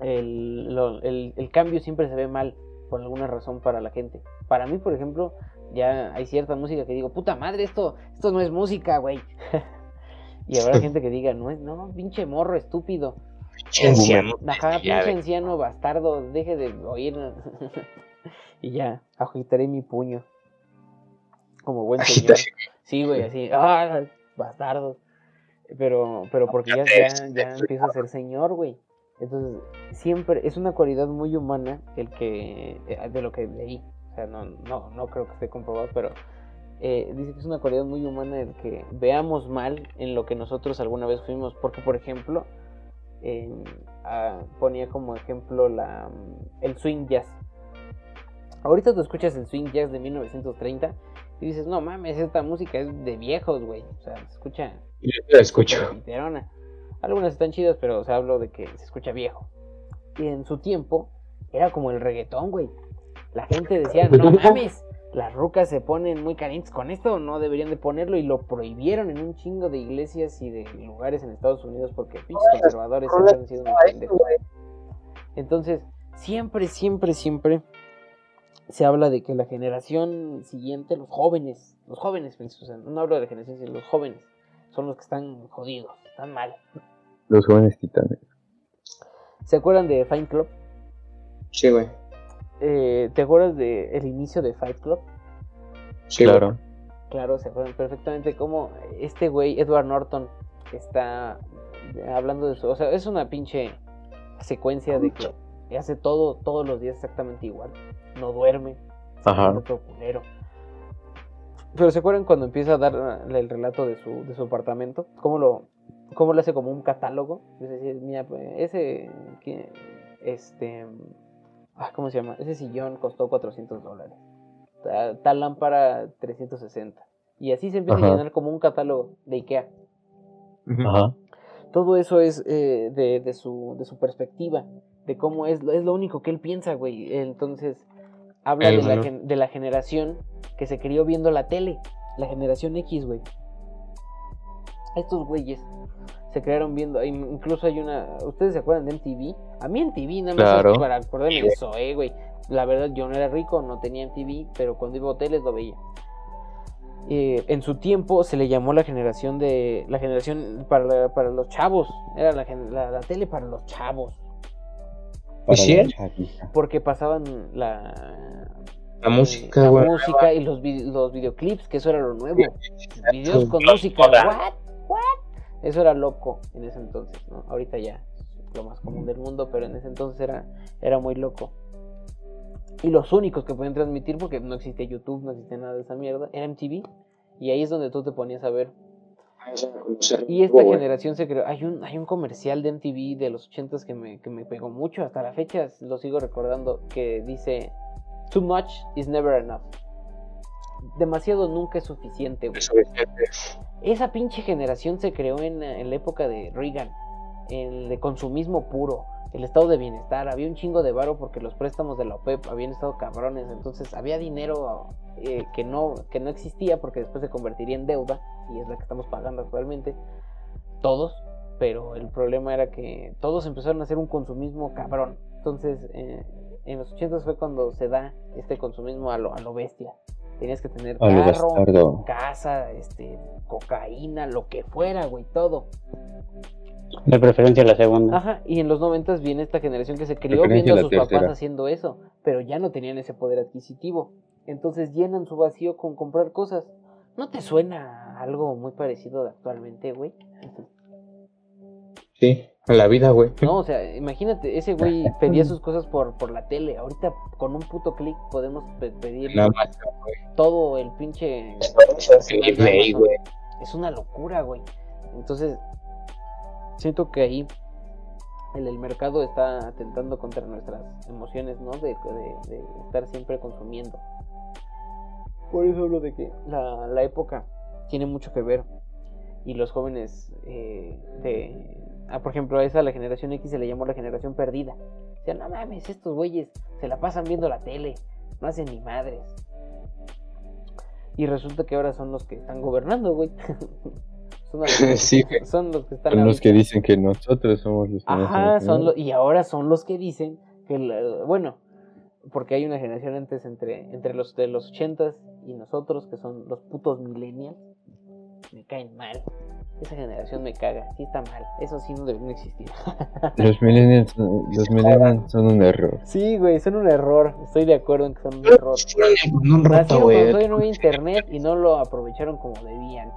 el, lo- el- el cambio siempre se ve mal por alguna razón para la gente. Para mí, por ejemplo, ya hay cierta música que digo, puta madre, esto, esto no es música, güey. y habrá gente que diga, no es, no, pinche morro estúpido. Pinche anciano. Ajá, pinche anciano bastardo, deje de oír. y ya, agitaré mi puño. Como buen señor. Sí, güey, así, ah, bastardo. Pero, pero porque ya, ya, ya empiezo a ser señor, güey. Entonces, siempre es una cualidad muy humana el que, eh, de lo que leí. O sea, no, no, no creo que esté comprobado, pero eh, dice que es una cualidad muy humana el que veamos mal en lo que nosotros alguna vez fuimos. Porque, por ejemplo, eh, ah, ponía como ejemplo la, el swing jazz. Ahorita tú escuchas el swing jazz de 1930 y dices, no mames, esta música es de viejos, güey. O sea, se escucha Yo la escucho. piterona. Algunas están chidas, pero o sea, hablo de que se escucha viejo. Y en su tiempo era como el reggaetón, güey. La gente decía, no mames, las rucas se ponen muy calientes con esto, no deberían de ponerlo y lo prohibieron en un chingo de iglesias y de lugares en Estados Unidos porque pinches conservadores siempre han sido unos pendejos. Entonces, siempre, siempre, siempre se habla de que la generación siguiente, los jóvenes, los jóvenes, no hablo de la generación, sino los jóvenes, son los que están jodidos, están mal. Los jóvenes titanes. ¿Se acuerdan de Fight Club? Sí, güey. Eh, ¿Te acuerdas del el inicio de Fight Club? Sí, güey. claro. Claro, se acuerdan perfectamente cómo este güey, Edward Norton, está hablando de eso. O sea, es una pinche secuencia de que hace todo todos los días exactamente igual. No duerme. Ajá. todo culero. Pero ¿se acuerdan cuando empieza a dar ah, el relato de su, de su apartamento? ¿Cómo lo, cómo lo hace como un catálogo? Es decir, mira, pues, ese, que, este, ah, ¿cómo se llama? Ese sillón costó 400 dólares. Ta- Tal lámpara 360. Y así se empieza Ajá. a llenar como un catálogo de Ikea. Ajá. todo eso es eh, de, de, su, de su perspectiva, de cómo es, es lo único que él piensa, güey. Entonces, habla de la, de la generación que se crió viendo la tele, la generación X, güey. Estos güeyes se crearon viendo, in- incluso hay una, ¿ustedes se acuerdan de MTV? A mí MTV nada más Claro. para acordarme de. Zoé, güey. La verdad, yo no era rico, no tenía MTV, pero cuando iba a hoteles lo veía. Eh, en su tiempo se le llamó la generación de la generación para, para los chavos era la, la, la tele para los chavos Para sí porque pasaban la La música, la güey. música y los, vi- los videoclips que eso era lo nuevo. Videos con música what eso era loco en ese entonces no ahorita ya es lo más común del mundo pero en ese entonces era era muy loco. Y los únicos que podían transmitir porque no existía YouTube no existía nada de esa mierda era MTV y ahí es donde tú te ponías a ver y esta generación se creó. Hay un, hay un comercial de MTV de los 80s que me, que me pegó mucho. Hasta la fecha lo sigo recordando. Que dice: Too much is never enough. Demasiado nunca es suficiente, güey. Esa pinche generación se creó en, en la época de Reagan. El de consumismo puro. El estado de bienestar. Había un chingo de varo porque los préstamos de la OPEP habían estado cabrones. Entonces había dinero eh, que, no, que no existía porque después se convertiría en deuda. Y es la que estamos pagando actualmente. Todos. Pero el problema era que todos empezaron a hacer un consumismo cabrón. Entonces, eh, en los 80 fue cuando se da este consumismo a lo, a lo bestia. Tenías que tener carro, bastardo. casa, este, cocaína, lo que fuera, güey, todo. De preferencia la segunda. Ajá, y en los noventas viene esta generación que se crió viendo a sus papás haciendo eso, pero ya no tenían ese poder adquisitivo. Entonces llenan su vacío con comprar cosas. ¿No te suena algo muy parecido de actualmente, güey? Sí, en la vida, güey. No, o sea, imagínate, ese güey pedía sus cosas por, por la tele. Ahorita con un puto clic podemos pe- pedir todo el pinche... Sí, güey, güey. Es una locura, güey. Entonces, siento que ahí el, el mercado está atentando contra nuestras emociones, ¿no? De, de- de estar siempre consumiendo. Por eso hablo de que la, la época tiene mucho que ver. Y los jóvenes eh, de... ah, por ejemplo, a esa la generación X se le llamó la generación perdida. O sea, no mames, estos güeyes se la pasan viendo la tele. No hacen ni madres. Y resulta que ahora son los que están gobernando, güey. son, los que- Sí, son los que están Son los ahorita. que dicen que nosotros somos los que Ajá, son ¿no? lo- y ahora son los que dicen que, la- bueno, porque hay una generación antes entre, entre los de los ochentas y nosotros, que son los putos millennials, me caen mal. Esa generación me caga, sí está mal, eso sí no deberían existir. Los millennials, son- los millennials son un error. sí, güey, son un error, estoy de acuerdo en que son un error. Nacieron cuando no había internet y no lo aprovecharon como debían.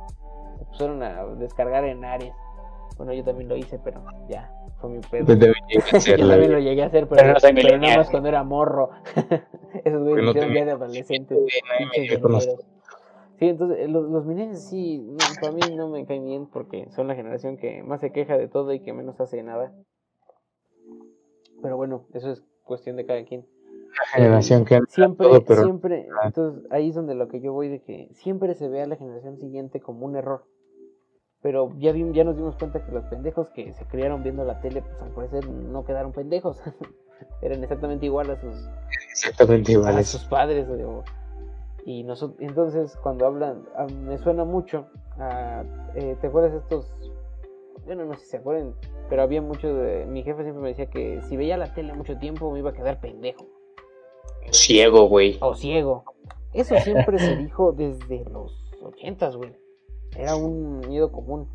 Se pusieron a descargar en Ares. Bueno, yo también lo hice, pero ya, fue mi pedo. Pues debería Yo también lo llegué a hacer, pero, Pero no pero nada más cuando era morro. Esos güeyes Que no hicieron ya de adolescentes. Sí, entonces eh, los, los millennials sí, no, para mí no me caen bien porque son la generación que más se queja de todo y que menos hace nada. Pero bueno, eso es cuestión de cada quien. generación que Siempre, todo, pero- siempre, Ah. entonces ahí es donde lo que yo voy de que siempre se ve a la generación siguiente como un error. Pero ya, vi- ya nos dimos cuenta que los pendejos que se criaron viendo la tele, pues al parecer no quedaron pendejos. Eran exactamente igual a sus, exactamente a iguales. sus padres. o- y nosotros, entonces cuando hablan, a- me suena mucho a, eh, ¿te acuerdas estos? Bueno, no sé si se acuerdan, pero había mucho de, mi jefe siempre me decía que si veía la tele mucho tiempo me iba a quedar pendejo Ciego, güey. o ciego. Eso siempre se dijo desde los ochentas, güey. Era un miedo común.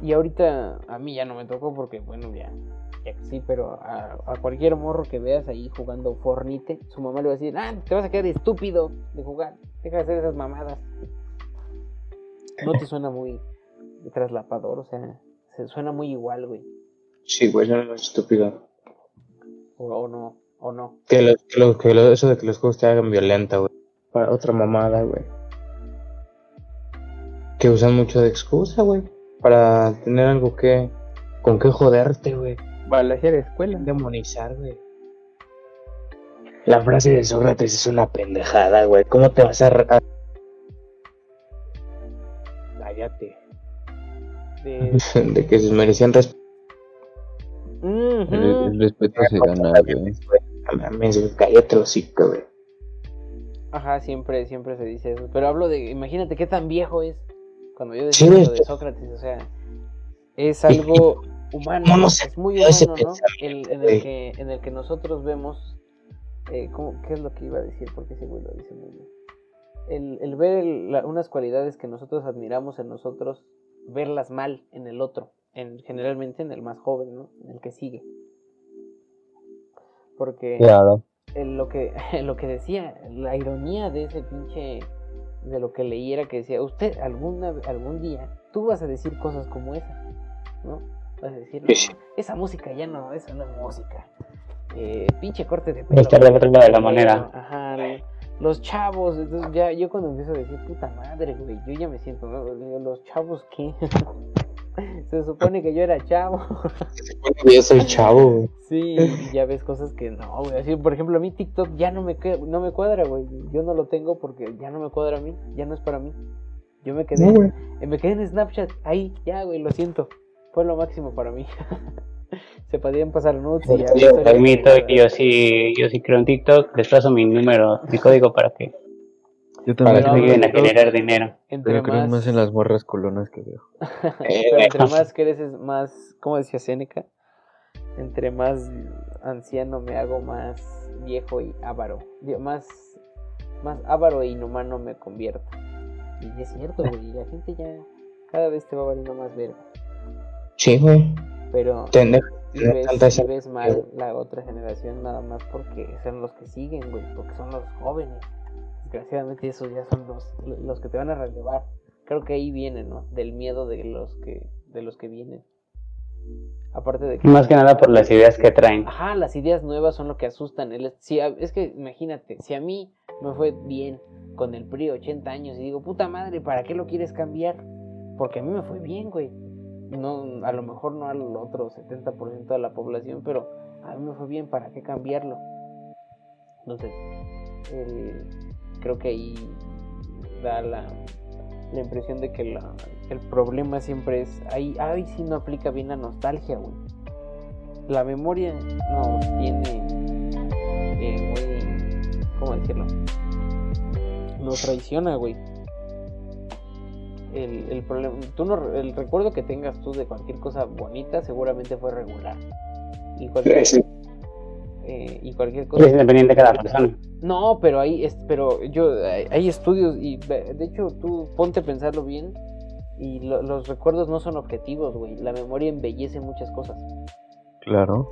Y ahorita a mí ya no me tocó porque, bueno, ya, ya sí, pero a, a cualquier morro que veas ahí jugando Fornite, su mamá le va a decir, ah, te vas a quedar estúpido de jugar, deja de hacer esas mamadas. No te suena muy traslapador, o sea, se suena muy igual, güey. Sí, güey, no es estúpido. O, o no, o no. Que, lo, que, lo- que lo- eso de que los juegos te hagan violenta, güey. Para otra mamada, güey. Que usan mucho de excusa, güey. Para tener algo que. con qué joderte, güey. Balasear escuela. Demonizar, güey. La frase de Sócrates es una pendejada, güey. ¿Cómo te vas a... re- a- Cállate. de... de que se merecían respeto. El, el respeto se gana, güey. Mames, cállate los hocico, güey. Ajá, siempre, siempre se dice eso. Pero hablo de, imagínate qué tan viejo es. Cuando yo decía lo de Sócrates, o sea, es algo humano, ¿Cómo no es muy humano, ¿no? El, en, el que, en el que nosotros vemos, eh, ¿cómo- ¿qué es lo que iba a decir? Porque ese güey lo dice muy bien. El, el ver el- la- unas cualidades que nosotros admiramos en nosotros, verlas mal en el otro, en, generalmente en el más joven, ¿no? En el que sigue. Porque Claro. el- lo que lo que decía, la ironía de ese pinche de lo que leí era que decía, usted alguna algún día tú vas a decir cosas como esa, ¿no? Vas a decir, Sí, sí. "No, esa música ya no, eso no es música. Eh, pinche corte de pelo. Estar lado de la culero, moneda. Ajá, los chavos, entonces ya yo cuando empiezo a decir, puta madre, güey, yo ya me siento, ¿no? Los chavos qué? Se supone que yo era chavo. Yo soy chavo, güey. Sí, ya ves cosas que no, güey. Así, por ejemplo, a mí TikTok ya no me, que- no me cuadra, güey. Yo no lo tengo porque ya no me cuadra a mí. Ya no es para mí. Yo me quedé, No, eh, me quedé en Snapchat. Ahí, ya, güey, lo siento. Fue lo máximo para mí. Se podían pasar nudes y ya. Yo que yo sí, yo sí creo en TikTok, les paso mi número, mi código para que Yo Para también que no, me creo, ayuden a TikTok- generar dinero. Entre pero creo más, más en las morras colonas que veo. pero entre más creces, más, ¿cómo decía Seneca? Entre más anciano me hago, más viejo y avaro. Más, más avaro e inhumano me convierto. Y es cierto, güey. La gente ya cada vez te va valiendo más verga. Sí, güey. Pero Tener, si ves, esa- ves mal la otra generación nada más porque son los que siguen, güey. Porque son los jóvenes. Desgraciadamente esos ya son los, los que te van a relevar. Creo que ahí viene, ¿no? Del miedo de los que, de los que vienen. Aparte de que... Más que nada por las ideas que traen. Ajá, las ideas nuevas son lo que asustan. El- si a- es que imagínate, si a mí me fue bien con el PRI 80 años y digo, puta madre, ¿para qué lo quieres cambiar? Porque a mí me fue bien, güey. No, a lo mejor no al otro 70% de la población, pero a mí me fue bien, ¿para qué cambiarlo? Entonces, el- creo que ahí da la, la impresión de que la- el problema siempre es, ahí, ahí sí no aplica bien la nostalgia, güey la memoria nos tiene eh, muy. ¿Cómo decirlo? Nos traiciona, güey. El, el problema. Tú no, el recuerdo que tengas tú de cualquier cosa bonita seguramente fue regular. Y cualquier, Sí. Eh, y cualquier Es cosa. independiente de cada persona. No, pero hay, es- pero yo, hay, hay estudios y de de hecho tú ponte a pensarlo bien y lo- los recuerdos no son objetivos, güey. La memoria embellece muchas cosas. Claro.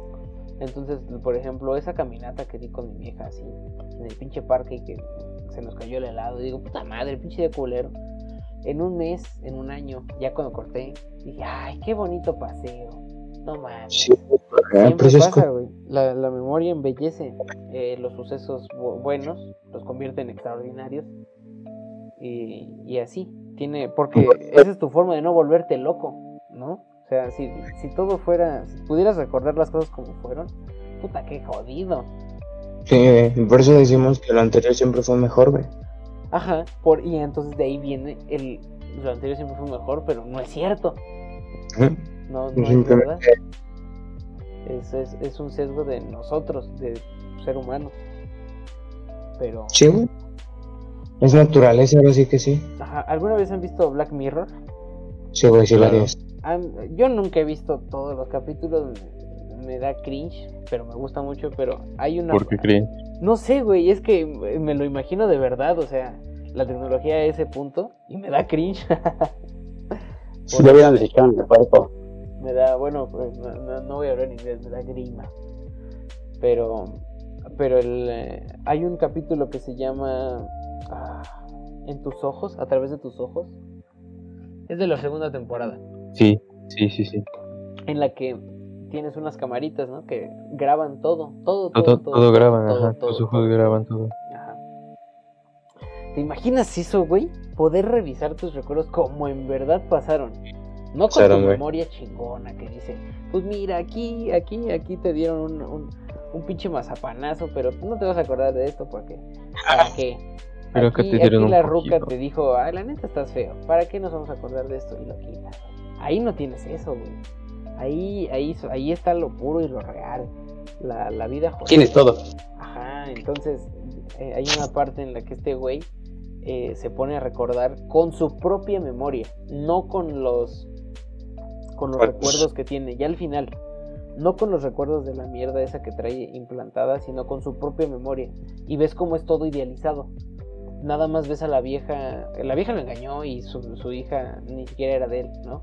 Entonces, por ejemplo, esa caminata que di con mi vieja así, en el pinche parque y que se nos cayó el helado, digo, puta madre, pinche de culero. En un mes, en un año, ya cuando corté, dije, ay, qué bonito paseo. No mames. Sí, ajá, Siempre pero eso es pasa, güey. La, la memoria embellece eh, los sucesos bu- buenos, los convierte en extraordinarios. Y, y así. Tiene, porque esa es tu forma de no volverte loco, ¿no? O sea, si, si todo fuera, si pudieras recordar las cosas como fueron, puta, qué jodido. Sí, por eso decimos que lo anterior siempre fue mejor, güey. Ajá, por, y entonces de ahí viene el, lo anterior siempre fue mejor, pero no es cierto. No, no es Simplemente- verdad. Es, es, es un sesgo de nosotros, de ser humano. Pero, Sí, güey. Es naturaleza, ahora sí que sí. ajá, ¿alguna vez han visto Black Mirror? Sí, güey, sí, Claro. varias. Han- yo nunca he visto todos los capítulos, me, da cringe, pero me gusta mucho, pero hay una... ¿Por qué creen? No sé, güey, es que me lo imagino de verdad, o sea, la tecnología a ese punto y me da cringe. Yo vi donde se echaron el cuerpo. Me da, bueno, pues no, no- no voy a hablar en inglés, me da grima. Pero, pero el, eh, hay un capítulo que se llama ah, En tus ojos, a través de tus ojos. Es de la segunda temporada, Sí, sí, sí, sí. en la que tienes unas camaritas, ¿no? Que graban todo, todo, todo, Todo, todo, todo graban, todo, ajá. todo, Tus ojos graban todo. Ajá. ¿Te imaginas eso, güey? Poder revisar tus recuerdos como en verdad pasaron. No con tu memoria chingona que dice, pues mira, aquí, aquí, aquí te dieron un, un, un pinche mazapanazo, pero no te vas a acordar de esto porque, ¿para qué? Acá aquí, te dieron aquí la ruca te dijo, ay, la neta estás feo, ¿para qué nos vamos a acordar de esto? Y lo quitas. Ahí no tienes eso, güey. Ahí, ahí, ahí está lo puro y lo real. La, la vida jodida. Tienes todo. Ajá, entonces eh, hay una parte en la que este güey eh, se pone a recordar con su propia memoria, no con los con los recuerdos que tiene, ya al final, no con los recuerdos de la mierda esa que trae implantada, sino con su propia memoria. Y ves cómo es todo idealizado. Nada más ves a la vieja, la vieja lo engañó y su, su hija ni siquiera era de él, ¿no?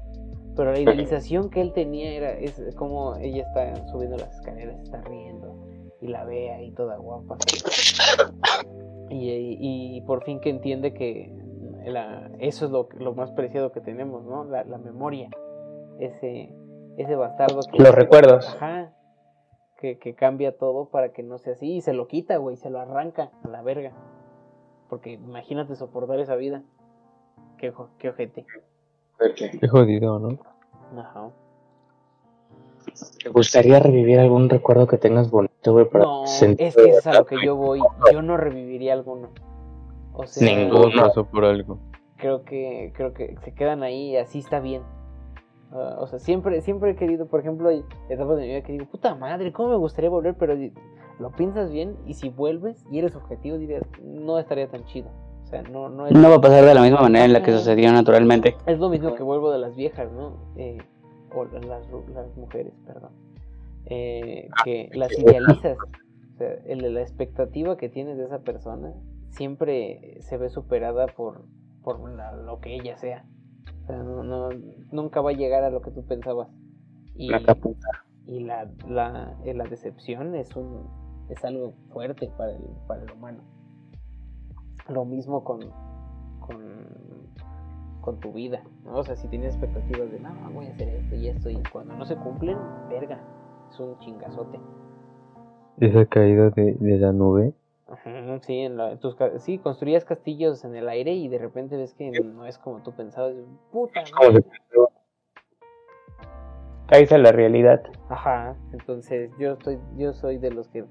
Pero la idealización que él tenía era es como ella está subiendo las escaleras, está riendo y la ve ahí toda guapa. Y, por fin que entiende que eso es lo, lo, más preciado que tenemos, ¿no? La, memoria. Ese, ese bastardo que... Los recuerdos. Ajá. Que, que cambia todo para que no sea así. Y se lo quita, güey. Se lo arranca a la verga. Porque imagínate soportar esa vida. Qué, qué ojete. Qué jodido, ¿no? Ajá. ¿Te gustaría revivir algún recuerdo que tengas bonito, güey? Para no, es que es a lo que yo voy. Yo no reviviría alguno. O sea, Ninguno. Pasó por algo. Creo que, creo que se quedan ahí y así está bien. Ah, o sea, siempre, siempre he querido, por ejemplo, hay etapas de mi vida que digo, puta madre, ¿cómo me gustaría volver? Pero lo piensas bien y si vuelves y eres objetivo, dirías, no estaría tan chido. O sea, no, no, no va a pasar de la misma manera en la que sucedió naturalmente. Es lo mismo que vuelvo de las viejas, ¿no? Eh, o las, las mujeres, perdón, eh, ah, que las idealizas. O sea, la expectativa que tienes de esa persona siempre se ve superada por, por lo que ella sea. O sea, no, nunca va a llegar a lo que tú pensabas. Y la Y la, la, eh, la decepción es, un, es algo fuerte para el, para el humano. Lo mismo con, con con tu vida, ¿no? O sea, si tienes expectativas de, no, voy a hacer esto y esto, y cuando no se cumplen, verga, es un chingazote. Esa caída de, la nube. Sí, en la, tus, sí, construías castillos en el aire y de repente ves que no es como tú pensabas, puta. Caes a la realidad. Ajá, entonces yo estoy, yo soy de los que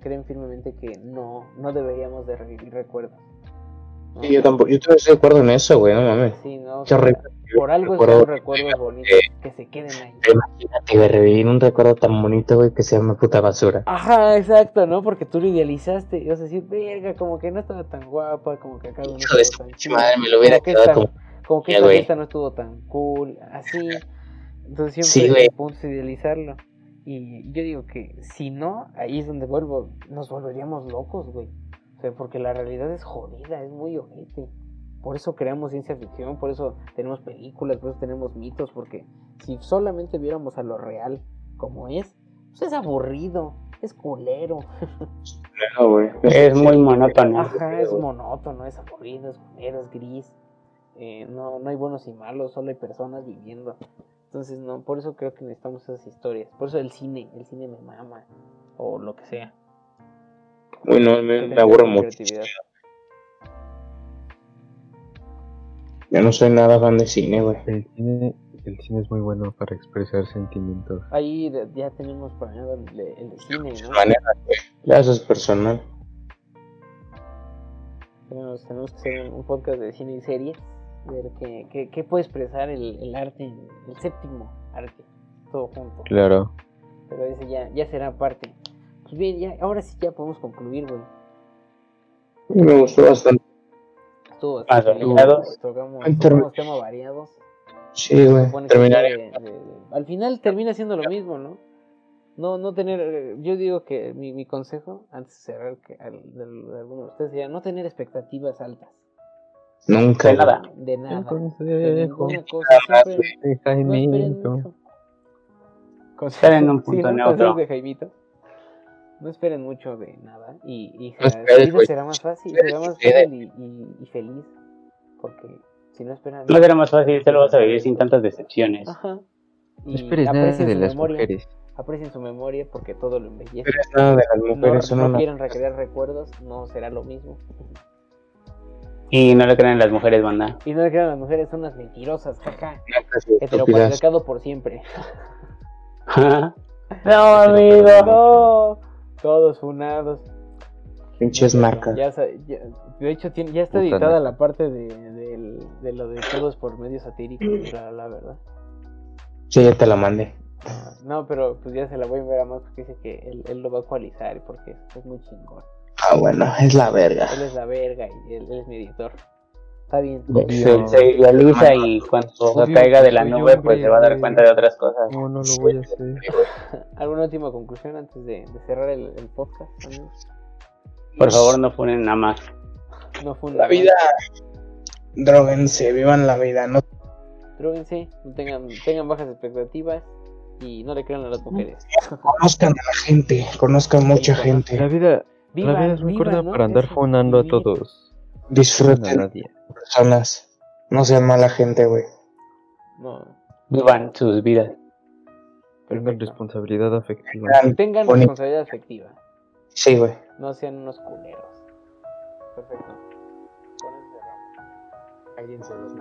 creen firmemente que no, no deberíamos de revivir recuerdos. Sí, yo tampoco, yo estoy de acuerdo en eso, güey, no mames. Sí, no. por algo son recuerdos bonitos que se queden ahí. Imagínate, güey, revivir un recuerdo tan bonito, güey, que se llama puta basura. Ajá, exacto, ¿no? Porque tú lo idealizaste. O sea, sí, verga, como que no estaba tan guapa, como que acá no estaba tan madre, me lo hubiera quedado como. Como que esta fiesta no estuvo tan cool, así. Entonces siempre sí, punto idealizarlo. Y yo digo que si no, ahí es donde vuelvo, nos volveríamos locos, güey porque la realidad es jodida, es muy ojete. Por eso creamos ciencia ficción, por eso tenemos películas, por eso tenemos mitos, porque si solamente viéramos a lo real como es, pues es aburrido, es culero. Es muy monótono. Ajá, es monótono, es aburrido, es culero, es gris. Eh, no, no hay buenos y malos, solo hay personas viviendo. Entonces, no, por eso creo que necesitamos esas historias. Por eso el cine, el cine me mama, o lo que sea. Bueno, me, me aburro mucho. Ya no soy nada fan de cine, güey. El cine, el cine es muy bueno para expresar sentimientos. Ahí ya tenemos planeado el, el cine, ¿no? Ya eso es personal. Tenemos, tenemos que hacer un podcast de cine y series. Ver qué, qué, qué puede expresar el, el arte, el séptimo arte, todo junto. Claro. Pero ese ya, ya será parte. Pues bien, ya, ahora sí ya podemos concluir, güey. Me gustó bastante. Estuvo bastante variado. Tocamos, tocamos temas variados. Sí, güey. al final termina siendo lo mismo, ¿no? No, no tener, eh, yo digo que mi, mi consejo, antes de cerrar, que de, alguno de ustedes sería no tener expectativas altas. Nunca. De nada. De nada. De ninguna cosa. Siempre, no esperen mucho. Estar en un punto neutro. De Jaimito no esperen mucho de nada y, y será, vida será más fácil, será más fácil y, y, feliz porque si no esperan no será más fácil, te lo vas a vivir sin tantas decepciones. Ajá. Y no esperes nada de las memoria, mujeres. Aprecien su memoria porque todo lo embellece. No nada de las mujeres. No, no quieren recrear recuerdos, no será lo mismo. Y no le crean las mujeres, banda. Y no le crean las mujeres, son unas mentirosas, jaja. Heteropatriarcado por siempre. no, amigo. No. Todos funados. Pinches marcas. Ya, de hecho, tiene, ya está editada la parte de, de, de, lo de todos por medio satírico, la, la verdad. Sí, ya te la mandé. No, pero pues ya se la voy a ver a más porque dice que él, él lo va a actualizar porque es, es muy chingón. Ah, bueno, es la verga. Él es la verga y él, él es mi editor. Está bien. Se, se idealiza y cuando Obvio, caiga de la soy nube, pues se va a dar cuenta de otras cosas. No, no lo voy a hacer. ¿Alguna última conclusión antes de, de cerrar el, el podcast, amigos? Por favor, no ponen nada más. No fue La vida, droguense, vivan la vida, no Drúguense, no tengan, tengan bajas expectativas y no le crean a las mujeres. conozcan a la gente, conozcan mucha gente, La vida, la vida es muy corta ¿no? para andar Eso, fonando a vivir. Disfruten nadie. personas, no sean mala gente, güey. No, Vivan sus vidas. Tengan responsabilidad afectiva. Tengan boni- responsabilidad afectiva. Sí, güey. No sean unos culeros. Perfecto. Cerramos. Cállense los.